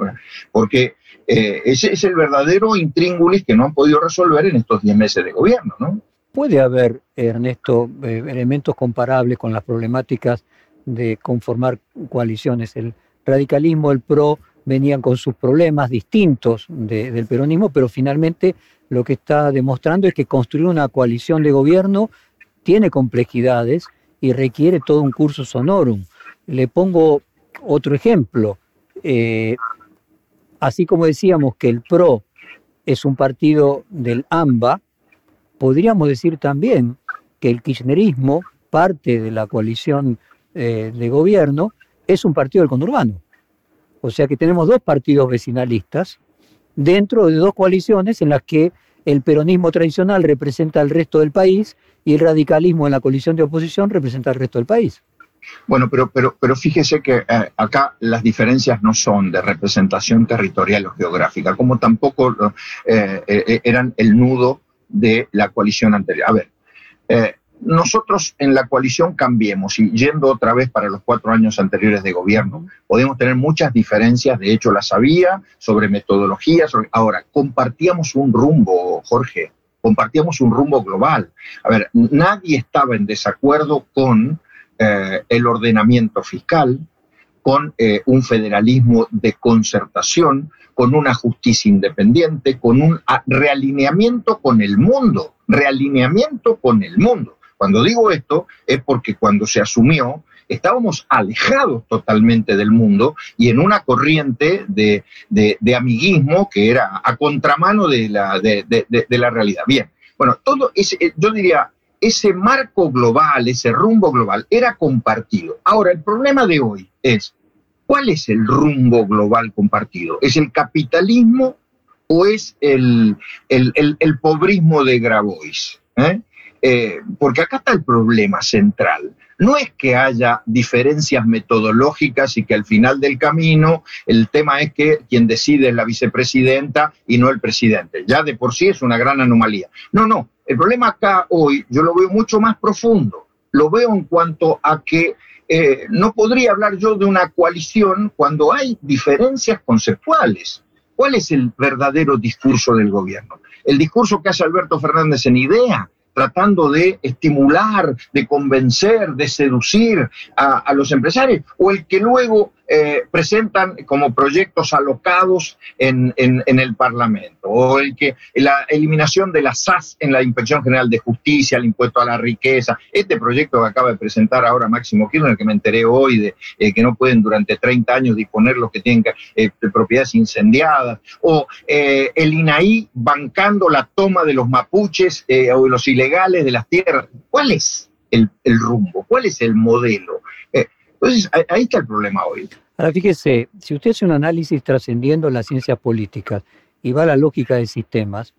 porque eh, ese es el verdadero intríngulis que no han podido resolver en estos 10 meses de gobierno, ¿no? Puede haber, Ernesto, eh, elementos comparables con las problemáticas de conformar coaliciones. El radicalismo, el PRO, venían con sus problemas distintos del peronismo, pero finalmente lo que está demostrando es que construir una coalición de gobierno tiene complejidades y requiere todo un curso sonorum. Le pongo otro ejemplo. Eh, así como decíamos que el PRO es un partido del AMBA, podríamos decir también que el kirchnerismo, parte de la coalición eh, de gobierno, es un partido del conurbano. O sea que tenemos dos partidos vecinalistas dentro de dos coaliciones en las que el peronismo tradicional representa al resto del país y el radicalismo en la coalición de oposición representa al resto del país. Bueno, pero, pero, pero fíjese que eh, acá las diferencias no son de representación territorial o geográfica, como tampoco eh, eh, eran el nudo de la coalición anterior. A ver, nosotros en la coalición cambiemos y yendo otra vez para los cuatro años anteriores de gobierno, podemos tener muchas diferencias, de hecho las había, sobre metodologías. Ahora, compartíamos un rumbo, Jorge, compartíamos un rumbo global. A ver, nadie estaba en desacuerdo con eh, el ordenamiento fiscal, con eh, un federalismo de concertación, con una justicia independiente, con un realineamiento con el mundo, realineamiento con el mundo. Cuando digo esto es porque cuando se asumió estábamos alejados totalmente del mundo y en una corriente de, amiguismo que era a contramano de la, de, la realidad. Bien, bueno, todo ese, eh, yo diría, ese marco global, ese rumbo global era compartido. Ahora, el problema de hoy es, ¿cuál es el rumbo global compartido? ¿Es el capitalismo o es el, el, pobrismo de Grabois? ¿Eh? Eh, porque acá está el problema central. No es que haya diferencias metodológicas y que al final del camino el tema es que quien decide es la vicepresidenta y no el presidente. Ya de por sí es una gran anomalía. No, no. El problema acá hoy yo lo veo mucho más profundo. Lo veo en cuanto a que eh, no podría hablar yo de una coalición cuando hay diferencias conceptuales. ¿Cuál es el verdadero discurso del gobierno? El discurso que hace Alberto Fernández en idea, tratando de estimular, de convencer, de seducir a, los empresarios, o el que luego eh, presentan como proyectos alocados en, el Parlamento, o el que la eliminación de la SAS en la Inspección General de Justicia, el impuesto a la riqueza, este proyecto que acaba de presentar ahora Máximo Kirchner, que me enteré hoy de eh, que no pueden durante 30 años disponer los que tienen eh, propiedades incendiadas, o el INAI bancando la toma de los mapuches o de los ilegales de las tierras. ¿Cuál es el, el rumbo? ¿Cuál es el modelo? Entonces, ahí está el problema hoy. Ahora fíjese, si usted hace un análisis trascendiendo las ciencias políticas y va a la lógica de sistemas,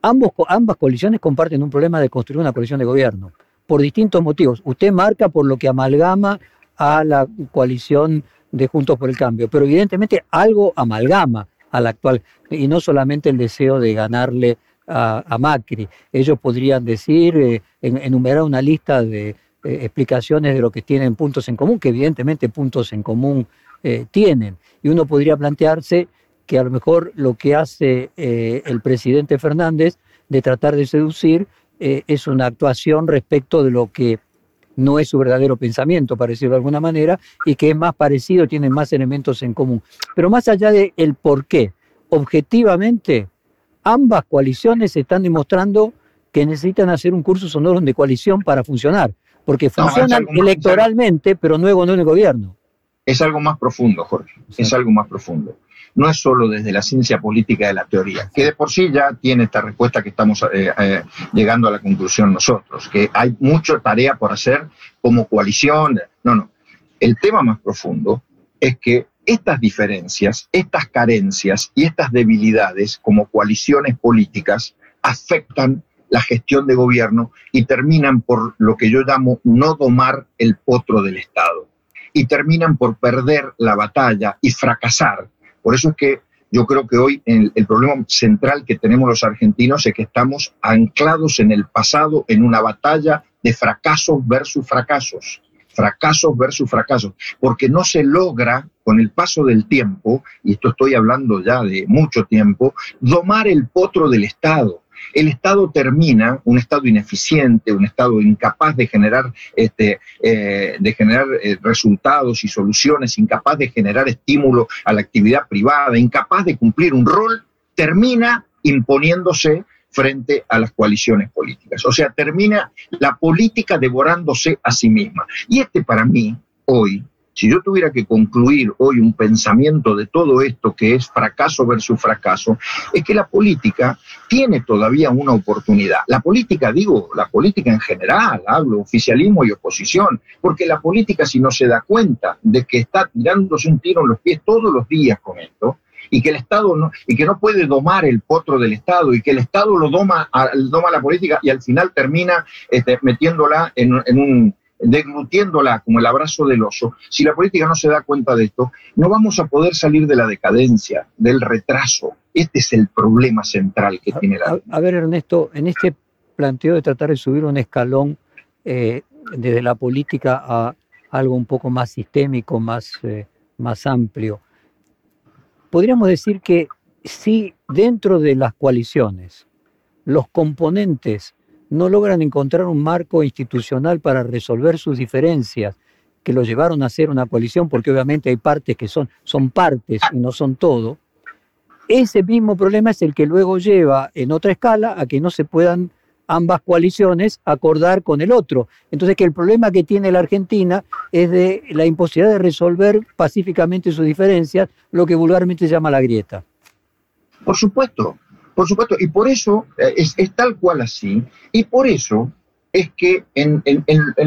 ambas coaliciones comparten un problema de construir una coalición de gobierno, por distintos motivos. Usted marca por lo que amalgama a la coalición de Juntos por el Cambio, pero evidentemente algo amalgama a la actual, y no solamente el deseo de ganarle a, Macri. Ellos podrían decir, eh, enumerar una lista de eh, explicaciones de lo que tienen puntos en común, que evidentemente puntos en común eh, tienen. Y uno podría plantearse que a lo mejor lo que hace eh, el presidente Fernández de tratar de seducir, es una actuación respecto de lo que no es su verdadero pensamiento, para decirlo de alguna manera, y que es más parecido, tiene más elementos en común. Pero más allá del el por qué, objetivamente, ambas coaliciones están demostrando que necesitan hacer un curso sonoro de coalición para funcionar, porque funcionan electoralmente, pero luego no en el gobierno. Es algo más profundo, Jorge, es algo más profundo no es solo desde la ciencia política de la teoría, que de por sí ya tiene esta respuesta que estamos eh, eh, llegando a la conclusión nosotros, que hay mucha tarea por hacer como coalición. No, no. El tema más profundo es que estas diferencias, estas carencias y estas debilidades como coaliciones políticas afectan la gestión de gobierno y terminan por lo que yo llamo no domar el potro del Estado. Y terminan por perder la batalla y fracasar. Por eso es que yo creo que hoy el, problema central que tenemos los argentinos es que estamos anclados en el pasado, en una batalla de fracasos versus fracasos, fracasos versus fracasos, porque no se logra con el paso del tiempo, y esto estoy hablando ya de mucho tiempo, domar el potro del Estado el Estado termina, un Estado ineficiente, un Estado incapaz de generar, este, eh, de generar eh, resultados y soluciones, incapaz de generar estímulo a la actividad privada, incapaz de cumplir un rol, termina imponiéndose frente a las coaliciones políticas. O sea, termina la política devorándose a sí misma. Y este para mí, hoy, si yo tuviera que concluir hoy un pensamiento de todo esto que es fracaso versus fracaso, es que la política tiene todavía una oportunidad. La política, digo, la política en general, hablo oficialismo y oposición, porque la política si no se da cuenta de que está tirándose un tiro en los pies todos los días con esto, y que el Estado no, y que no puede domar el potro del Estado y que el Estado lo doma, doma la política y al final termina este, metiéndola en un deglutiéndola como el abrazo del oso, si la política no se da cuenta de esto, no vamos a poder salir de la decadencia, del retraso. Este es el problema central que tiene la... A, ver, Ernesto, en este planteo de tratar de subir un escalón eh, desde la política a algo un poco más sistémico, más, eh, más amplio, podríamos decir que si dentro de las coaliciones los componentes no logran encontrar un marco institucional para resolver sus diferencias que lo llevaron a ser una coalición, porque obviamente hay partes que son, son partes y no son todo, ese mismo problema es el que luego lleva en otra escala a que no se puedan ambas coaliciones acordar con el otro. Entonces que el problema que tiene la Argentina es de la imposibilidad de resolver pacíficamente sus diferencias, lo que vulgarmente se llama la grieta. Por supuesto, por supuesto, y por eso eh, es, tal cual así, y por eso es que en,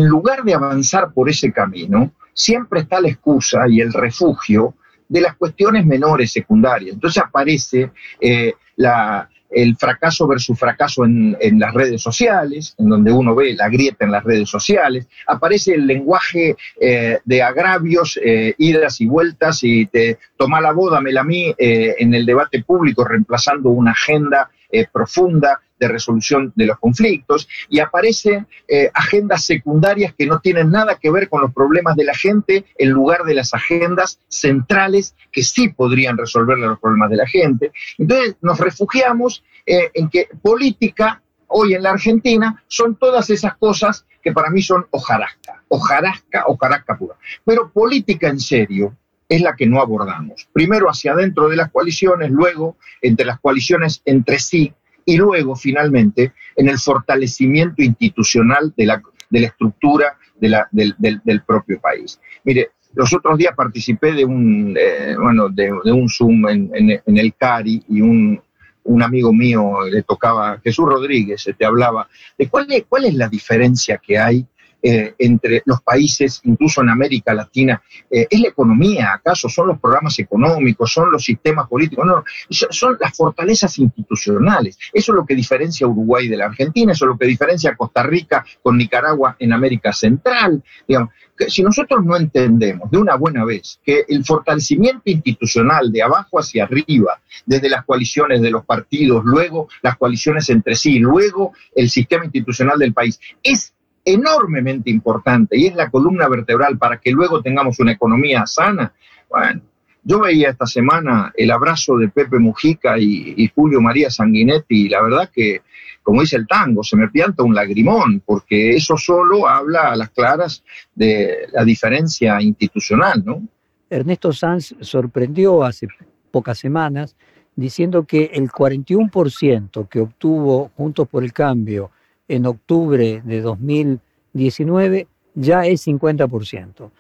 lugar de avanzar por ese camino, siempre está la excusa y el refugio de las cuestiones menores, secundarias. Entonces aparece eh, la, el fracaso versus fracaso en, las redes sociales, en donde uno ve la grieta en las redes sociales, aparece el lenguaje eh, de agravios, eh, idas y vueltas, y te toma la boda, me la eh, en el debate público, reemplazando una agenda profunda de resolución de los conflictos y aparecen eh, agendas secundarias que no tienen nada que ver con los problemas de la gente en lugar de las agendas centrales que sí podrían resolver los problemas de la gente. Entonces nos refugiamos eh, en que política hoy en la Argentina son todas esas cosas que para mí son hojarasca, hojarasca, hojarasca pura. Pero política en serio, es la que no abordamos. Primero hacia adentro de las coaliciones, luego entre las coaliciones entre sí, y luego, finalmente, en el fortalecimiento institucional de la, de la estructura del, del, propio país. Mire, los otros días participé de un, eh, bueno, de, un Zoom en, en, el CARI y un, un, amigo mío le tocaba, Jesús Rodríguez, te hablaba de cuál es, cuál es la diferencia que hay eh, entre los países, incluso en América Latina, eh, es la economía, acaso son los programas económicos, son los sistemas políticos, no, son las fortalezas institucionales. Eso es lo que diferencia Uruguay de la Argentina, eso es lo que diferencia Costa Rica con Nicaragua en América Central. Digamos, que si nosotros no entendemos de una buena vez que el fortalecimiento institucional de abajo hacia arriba, desde las coaliciones de los partidos, luego las coaliciones entre sí, luego el sistema institucional del país, es enormemente importante y es la columna vertebral para que luego tengamos una economía sana, bueno, Yo veía esta semana el abrazo de Pepe Mujica y, Julio María Sanguinetti y la verdad que, como dice el tango, se me pianta un lagrimón, porque eso solo habla a las claras de la diferencia institucional, ¿no? Ernesto Sanz sorprendió hace pocas semanas diciendo que el 41% que obtuvo Juntos por el Cambio en octubre de 2019 ya es 50%.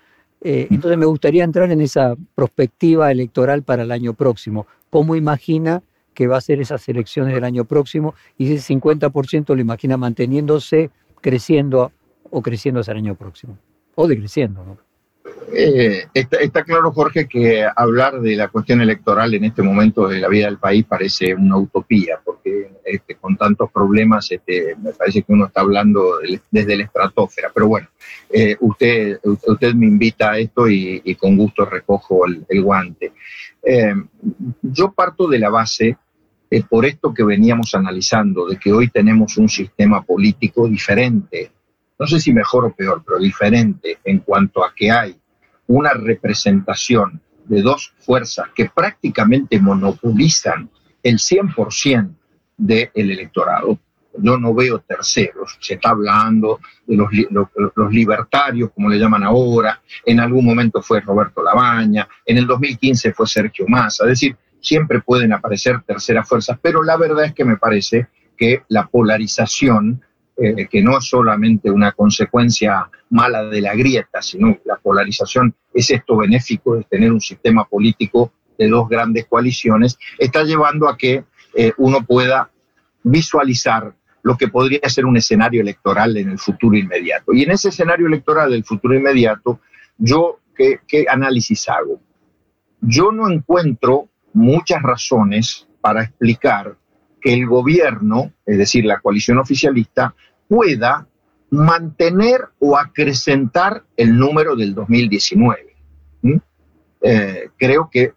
Eh, entonces me gustaría entrar en esa perspectiva electoral para el año próximo. ¿Cómo imagina que va a ser esas elecciones del año próximo? Y ese 50% lo imagina manteniéndose, creciendo o creciendo hacia el año próximo. O decreciendo, ¿no? Eh, está, claro, Jorge, que hablar de la cuestión electoral en este momento de la vida del país parece una utopía, porque este, con tantos problemas este, me parece que uno está hablando desde la estratosfera. Pero bueno, eh, usted, usted me invita a esto y, con gusto recojo el, guante. Eh, yo parto de la base, por esto que veníamos analizando, de que hoy tenemos un sistema político diferente no sé si mejor o peor, pero diferente en cuanto a que hay una representación de dos fuerzas que prácticamente monopolizan el 100% del electorado. Yo no veo terceros. Se está hablando de los, libertarios, como le llaman ahora. En algún momento fue Roberto Labaña. En el 2015 fue Sergio Massa. Es decir, siempre pueden aparecer terceras fuerzas. Pero la verdad es que me parece que la polarización eh, que no es solamente una consecuencia mala de la grieta, sino la polarización es esto benéfico de tener un sistema político de dos grandes coaliciones, está llevando a que eh, uno pueda visualizar lo que podría ser un escenario electoral en el futuro inmediato. Y en ese escenario electoral del futuro inmediato, yo, ¿qué, análisis hago? Yo no encuentro muchas razones para explicar el gobierno, es decir, la coalición oficialista, pueda mantener o acrecentar el número del 2019. Eh, creo que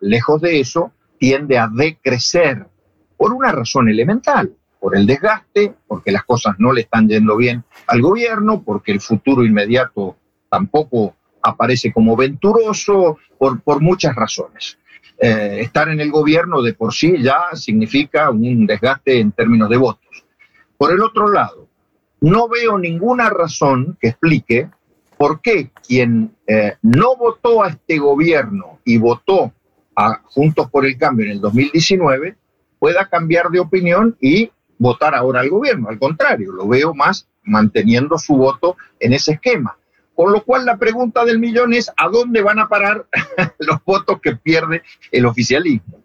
lejos de eso tiende a decrecer por una razón elemental, por el desgaste, porque las cosas no le están yendo bien al gobierno, porque el futuro inmediato tampoco aparece como venturoso, por muchas razones. Eh, estar en el gobierno de por sí ya significa un desgaste en términos de votos. Por el otro lado, no veo ninguna razón que explique por qué quien eh, no votó a este gobierno y votó a Juntos por el Cambio en el 2019 pueda cambiar de opinión y votar ahora al gobierno. Al contrario, lo veo más manteniendo su voto en ese esquema. Con lo cual la pregunta del millón es, ¿a dónde van a parar los votos que pierde el oficialismo?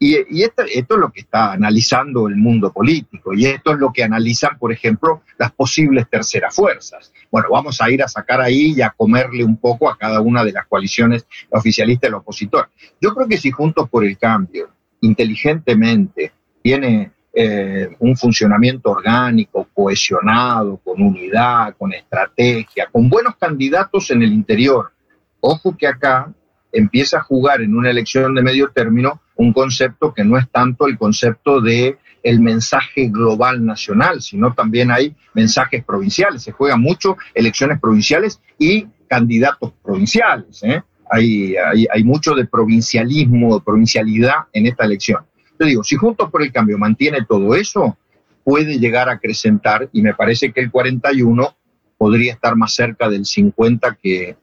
Y, esto, es lo que está analizando el mundo político y esto es lo que analizan, por ejemplo, las posibles terceras fuerzas. Bueno, vamos a ir a sacar ahí y a comerle un poco a cada una de las coaliciones oficialistas y la opositor. Yo creo que si Juntos por el Cambio, inteligentemente, tiene eh, un funcionamiento orgánico, cohesionado, con unidad, con estrategia, con buenos candidatos en el interior, ojo que acá empieza a jugar en una elección de medio término un concepto que no es tanto el concepto de el mensaje global nacional, sino también hay mensajes provinciales. Se juegan mucho elecciones provinciales y candidatos provinciales. ¿eh? Hay, hay, mucho de provincialismo, de provincialidad en esta elección. Te digo, si Juntos por el Cambio mantiene todo eso, puede llegar a acrecentar y me parece que el 41 podría estar más cerca del 50 que,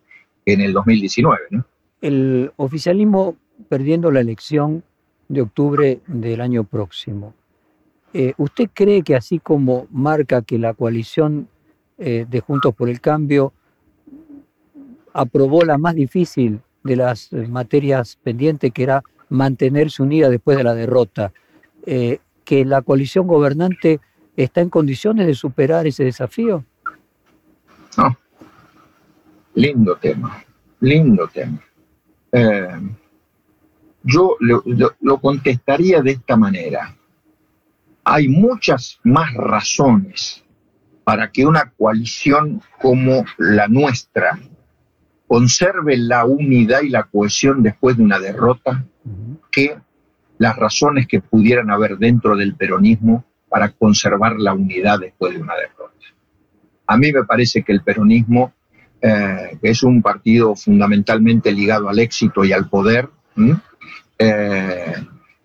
en el 2019. ¿no? El oficialismo perdiendo la elección de octubre del año próximo. Eh, ¿Usted cree que así como marca que la coalición eh, de Juntos por el Cambio aprobó la más difícil de las materias pendientes, que era mantenerse unida después de la derrota, que la coalición gobernante está en condiciones de superar ese desafío? Lindo tema, lindo tema yo lo, contestaría de esta manera. Hay muchas más razones para que una coalición como la nuestra conserve la unidad y la cohesión después de una derrota que las razones que pudieran haber dentro del peronismo para conservar la unidad después de una derrota. A mí me parece que el peronismo eh, que es un partido fundamentalmente ligado al éxito y al poder, eh,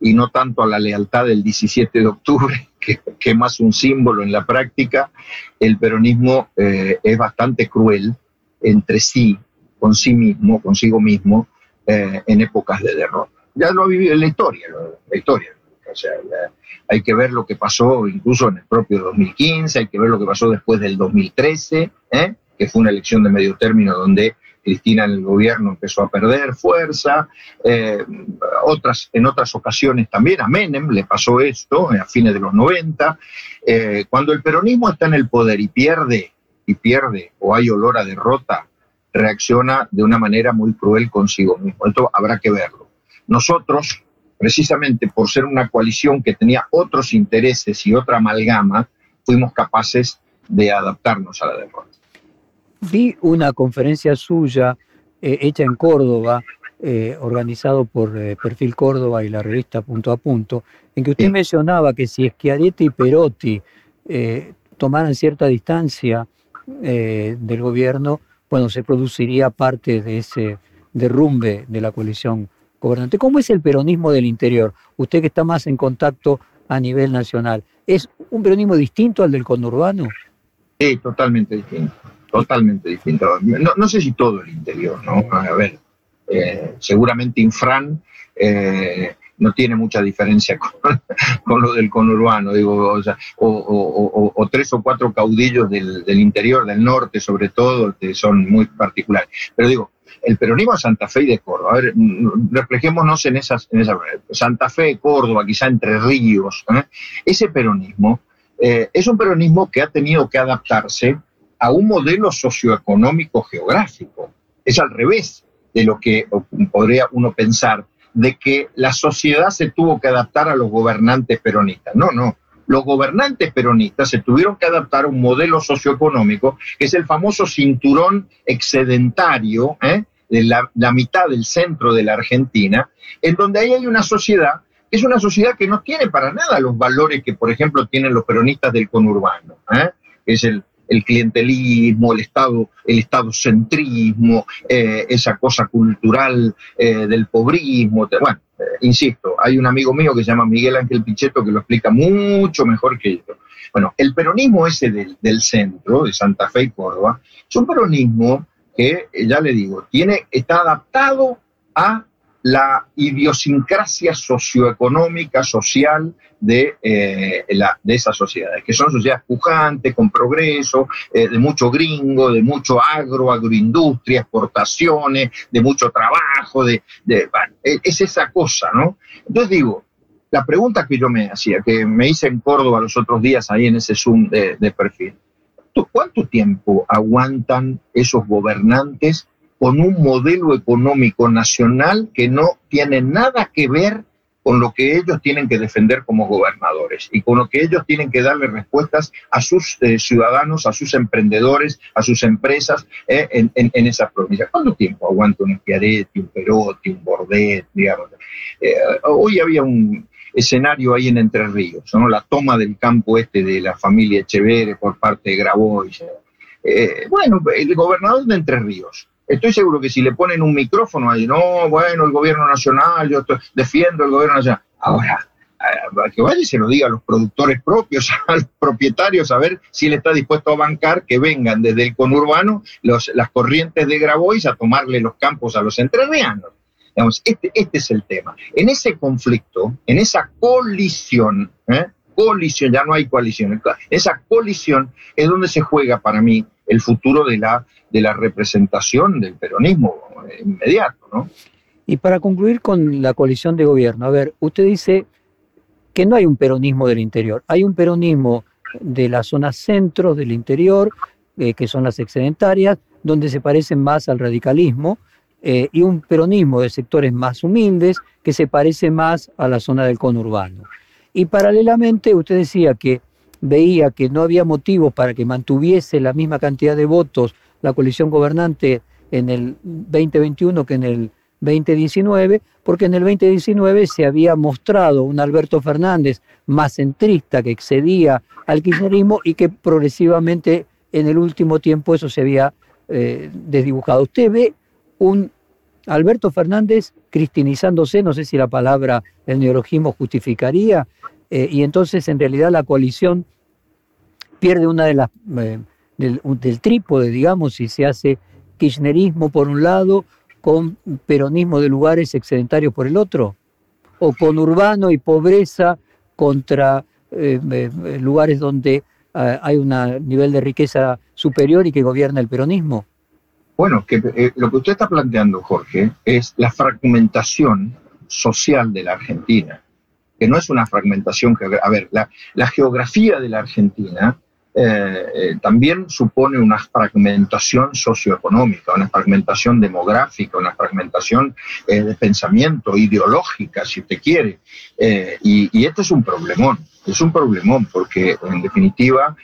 y no tanto a la lealtad del 17 de octubre, que, más un símbolo en la práctica, el peronismo eh, es bastante cruel entre sí, con sí mismo, consigo mismo, en épocas de derrota. Ya lo ha vivido en la historia, la historia. O sea, hay que ver lo que pasó incluso en el propio 2015, hay que ver lo que pasó después del 2013, ¿eh? que fue una elección de medio término donde Cristina en el gobierno empezó a perder fuerza. Eh, otras, en otras ocasiones también a Menem le pasó esto a fines de los 90. Eh, cuando el peronismo está en el poder y pierde, y pierde, o hay olor a derrota, reacciona de una manera muy cruel consigo mismo. Esto habrá que verlo. Nosotros, precisamente por ser una coalición que tenía otros intereses y otra amalgama, fuimos capaces de adaptarnos a la derrota. Vi una conferencia suya eh, hecha en Córdoba, eh, organizado por eh, Perfil Córdoba y la revista Punto a Punto, en que usted mencionaba que si Schiaretti y Perotti tomaran cierta distancia del gobierno, bueno, se produciría parte de ese derrumbe de la coalición gobernante. ¿Cómo es el peronismo del interior? Usted que está más en contacto a nivel nacional, ¿es un peronismo distinto al del conurbano? Sí, totalmente distinto totalmente distinto. No, sé si todo el interior, ¿no? A ver, eh, seguramente Infran eh, no tiene mucha diferencia con, lo del conurbano, digo, o, o, tres o cuatro caudillos del, interior, del norte sobre todo, que son muy particulares. Pero digo, el peronismo Santa Fe y de Córdoba, a ver, reflejémonos en esas, en esa Santa Fe, Córdoba, quizá Entre Ríos, ¿eh? ese peronismo es un peronismo que ha tenido que adaptarse a un modelo socioeconómico geográfico. Es al revés de lo que podría uno pensar, de que la sociedad se tuvo que adaptar a los gobernantes peronistas. No, no. Los gobernantes peronistas se tuvieron que adaptar a un modelo socioeconómico que es el famoso cinturón excedentario ¿eh? de la, mitad del centro de la Argentina, en donde ahí hay una sociedad es una sociedad que no tiene para nada los valores que, por ejemplo, tienen los peronistas del conurbano, ¿eh? es el, el clientelismo, el Estado, el estadocentrismo, eh, esa cosa cultural eh, del pobrismo. Bueno, eh, insisto, hay un amigo mío que se llama Miguel Ángel Pichetto que lo explica mucho mejor que yo. Bueno, el peronismo ese del, del centro, de Santa Fe y Córdoba, es un peronismo que, ya le digo, tiene, está adaptado a la idiosincrasia socioeconómica, social de, eh, de esas sociedades, que son sociedades pujantes, con progreso, eh, de mucho gringo, de mucho agro, agroindustria, exportaciones, de mucho trabajo, de, e, es esa cosa, ¿no? Entonces digo, la pregunta que yo me hacía, que me hice en Córdoba los otros días ahí en ese Zoom de, de perfil, ¿cuánto tiempo aguantan esos gobernantes con un modelo económico nacional que no tiene nada que ver con lo que ellos tienen que defender como gobernadores y con lo que ellos tienen que darle respuestas a sus eh, ciudadanos, a sus emprendedores, a sus empresas eh, en, esas provincias. ¿Cuánto tiempo aguanta un Schiaretti, un Perotti, un Bordet, digamos? Eh, hoy había un escenario ahí en Entre Ríos, la toma del campo este de la familia Echeverre por parte de Grabois. bueno, el gobernador de Entre Ríos Estoy seguro que si le ponen un micrófono ahí, no, bueno, el gobierno nacional, yo defiendo el gobierno nacional. Ahora, eh, que vaya y se lo diga a los productores propios, a los propietarios, a ver si él está dispuesto a bancar que vengan desde el conurbano los, las corrientes de Grabois a tomarle los campos a los entrerrianos. Digamos, este, este es el tema. En ese conflicto, en esa colisión, ¿eh? colisión, ya no hay coalición, esa colisión es donde se juega para mí el futuro de la, de la representación del peronismo inmediato. ¿no? Y para concluir con la coalición de gobierno, a ver, usted dice que no hay un peronismo del interior, hay un peronismo de las zonas centros del interior, eh, que son las excedentarias, donde se parecen más al radicalismo, eh, y un peronismo de sectores más humildes que se parece más a la zona del conurbano. Y paralelamente usted decía que veía que no había motivos para que mantuviese la misma cantidad de votos la coalición gobernante en el 2021 que en el 2019, porque en el 2019 se había mostrado un Alberto Fernández más centrista que excedía al kirchnerismo y que progresivamente en el último tiempo eso se había eh, desdibujado. ¿Usted ve un Alberto Fernández cristinizándose, no sé si la palabra, el neologismo justificaría, eh, y entonces en realidad la coalición pierde una de las, del, del trípode, digamos, y se hace kirchnerismo por un lado, con peronismo de lugares excedentarios por el otro, o con urbano y pobreza contra eh, eh, lugares donde eh, hay un nivel de riqueza superior y que gobierna el peronismo. Bueno, que, lo que usted está planteando, Jorge, es la fragmentación social de la Argentina, que no es una fragmentación, a ver, la, geografía de la Argentina eh, eh, también supone una fragmentación socioeconómica, una fragmentación demográfica, una fragmentación eh, de pensamiento, ideológica, si usted quiere. Y, y, este es un problemón, es un problemón porque en definitiva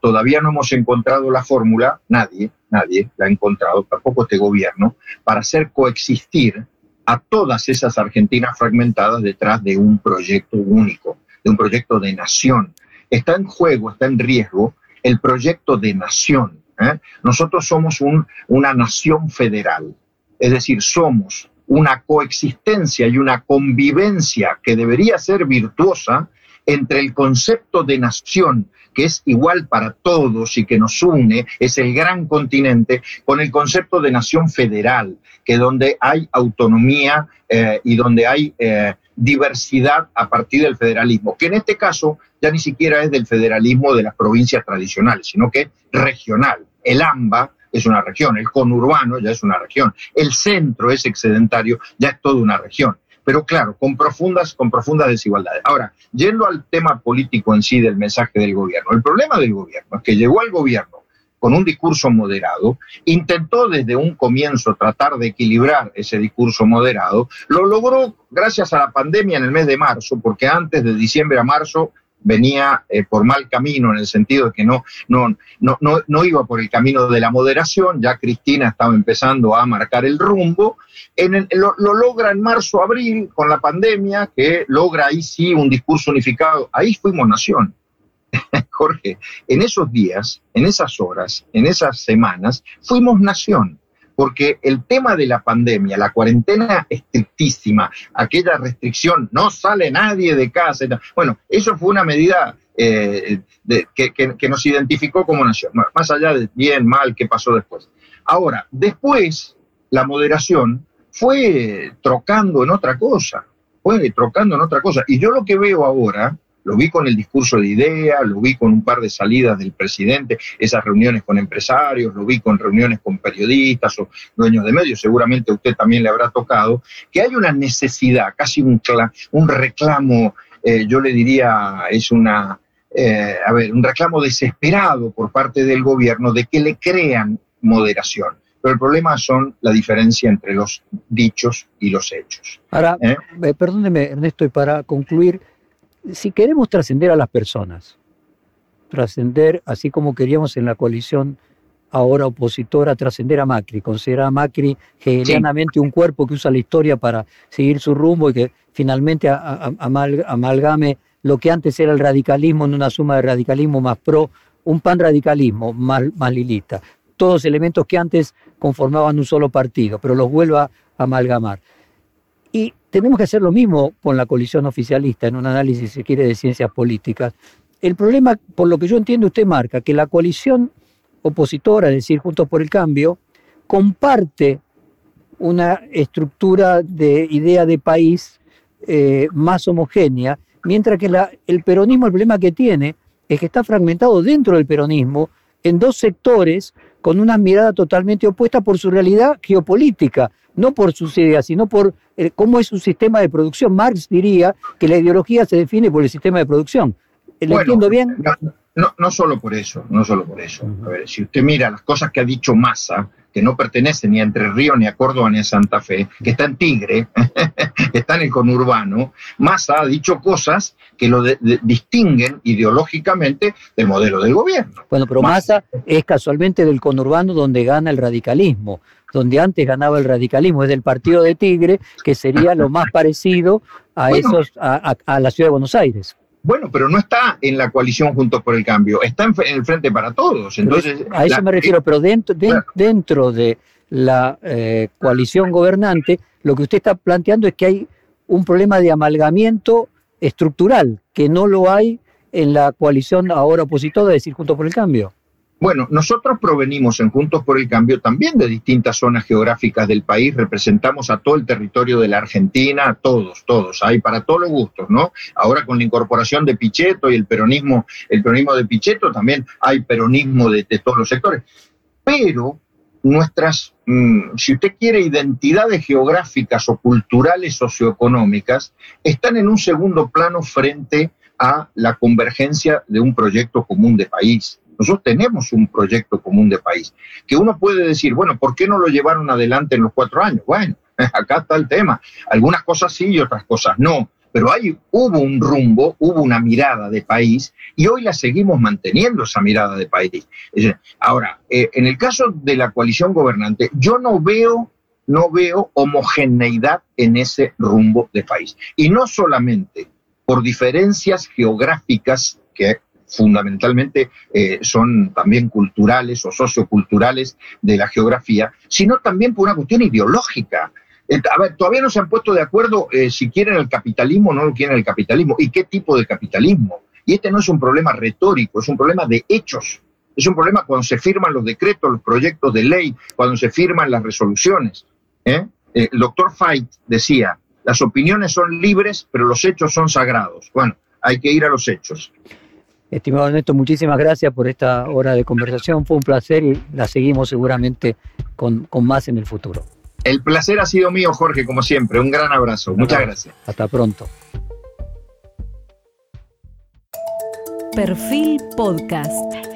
todavía no hemos encontrado la fórmula, nadie, nadie la ha encontrado, tampoco este gobierno, para hacer coexistir a todas esas Argentinas fragmentadas detrás de un proyecto único, de un proyecto de nación, está en juego, está en riesgo el proyecto de nación. ¿eh? Nosotros somos una nación federal, es decir, somos una coexistencia y una convivencia que debería ser virtuosa entre el concepto de nación, que es igual para todos y que nos une, es el gran continente, con el concepto de nación federal, que donde hay autonomía eh, y donde hay eh, diversidad a partir del federalismo, que en este caso ya ni siquiera es del federalismo de las provincias tradicionales, sino que es regional. El AMBA es una región, el conurbano ya es una región, el centro es excedentario, ya es toda una región. Pero claro, con profundas, con profundas desigualdades. Ahora, yendo al tema político en sí del mensaje del gobierno, el problema del gobierno es que llegó al gobierno con un discurso moderado, intentó desde un comienzo tratar de equilibrar ese discurso moderado, lo logró gracias a la pandemia en el mes de marzo, porque antes de diciembre a marzo venía eh, por mal camino en el sentido de que no, no, no, no, iba por el camino de la moderación, ya Cristina estaba empezando a marcar el rumbo, en lo, lo, logra en marzo, abril, con la pandemia, que logra ahí sí un discurso unificado, ahí fuimos nación. Jorge, en esos días, en esas horas, en esas semanas, fuimos nación, porque el tema de la pandemia, la cuarentena estrictísima, aquella restricción, no sale nadie de casa, bueno, eso fue una medida eh, que, nos identificó como nación, más allá de bien, mal, qué pasó después. Ahora, después, la moderación fue trocando en otra cosa, fue trocando en otra cosa. Y yo lo que veo ahora lo vi con el discurso de idea, lo vi con un par de salidas del presidente, esas reuniones con empresarios, lo vi con reuniones con periodistas o dueños de medios, seguramente a usted también le habrá tocado, que hay una necesidad, casi un, un reclamo, eh, yo le diría, es una, eh, a ver, un reclamo desesperado por parte del gobierno de que le crean moderación. Pero el problema son la diferencia entre los dichos y los hechos. Ahora, ¿Eh? perdóneme, Ernesto, y para concluir, si queremos trascender a las personas, trascender, así como queríamos en la coalición ahora opositora, trascender a Macri, considerar a Macri hegelianamente un cuerpo que usa la historia para seguir su rumbo y que finalmente amalgame lo que antes era el radicalismo en una suma de radicalismo más pro, un pan radicalismo más, más lilita. Todos elementos que antes conformaban un solo partido, pero los vuelva a amalgamar. Y tenemos que hacer lo mismo con la coalición oficialista en un análisis, si se quiere, de ciencias políticas. El problema, por lo que yo entiendo, usted marca que la coalición opositora, es decir, Juntos por el Cambio, comparte una estructura de idea de país eh, más homogénea, mientras que el peronismo, el problema que tiene es que está fragmentado dentro del peronismo en dos sectores con una mirada totalmente opuesta por su realidad geopolítica, no por sus ideas, sino por eh, cómo es un sistema de producción. Marx diría que la ideología se define por el sistema de producción. ¿Le entiendo bien? No, no, solo por eso, no solo por eso. A ver, si usted mira las cosas que ha dicho Massa, que no pertenece ni a Entre Ríos, ni a Córdoba, ni a Santa Fe, que está en Tigre, que está en el conurbano, Massa ha dicho cosas que lo distinguen ideológicamente del modelo del gobierno. Bueno, pero Massa es casualmente del conurbano donde gana el radicalismo donde antes ganaba el radicalismo, es del partido de Tigre, que sería lo más parecido a, esos, a, la ciudad de Buenos Aires. Bueno, pero no está en la coalición Juntos por el Cambio, está en, el Frente para Todos. Entonces, a eso me refiero, pero dentro, dentro de la eh, coalición gobernante, lo que usted está planteando es que hay un problema de amalgamiento estructural, que no lo hay en la coalición ahora opositora, es decir, Juntos por el Cambio. Bueno, nosotros provenimos en Juntos por el Cambio también de distintas zonas geográficas del país, representamos a todo el territorio de la Argentina, todos, todos, hay para todos los gustos, ¿no? Ahora con la incorporación de Pichetto y el peronismo, el peronismo de Pichetto también hay peronismo de, todos los sectores. Pero nuestras, mm, si usted quiere, identidades geográficas o culturales socioeconómicas están en un segundo plano frente a la convergencia de un proyecto común de país. Nosotros tenemos un proyecto común de país, que uno puede decir, bueno, ¿por qué no lo llevaron adelante en los cuatro años? Bueno, acá está el tema. Algunas cosas sí y otras cosas no. Pero ahí hubo un rumbo, hubo una mirada de país y hoy la seguimos manteniendo esa mirada de país. Ahora, eh, en el caso de la coalición gobernante, yo no veo no veo homogeneidad en ese rumbo de país. Y no solamente por diferencias geográficas que fundamentalmente eh, son también culturales o socioculturales de la geografía, sino también por una cuestión ideológica. Eh, a ver, todavía no se han puesto de acuerdo eh, si quieren el capitalismo o no lo quieren el capitalismo y qué tipo de capitalismo. Y este no es un problema retórico, es un problema de hechos. Es un problema cuando se firman los decretos, los proyectos de ley, cuando se firman las resoluciones. el doctor Fait decía, las opiniones son libres, pero los hechos son sagrados. Bueno, hay que ir a los hechos. Estimado Ernesto, muchísimas gracias por esta hora de conversación. Fue un placer y la seguimos seguramente con, más en el futuro. El placer ha sido mío, Jorge, como siempre. Un gran abrazo. Muchas gracias. Hasta pronto. Perfil Podcast.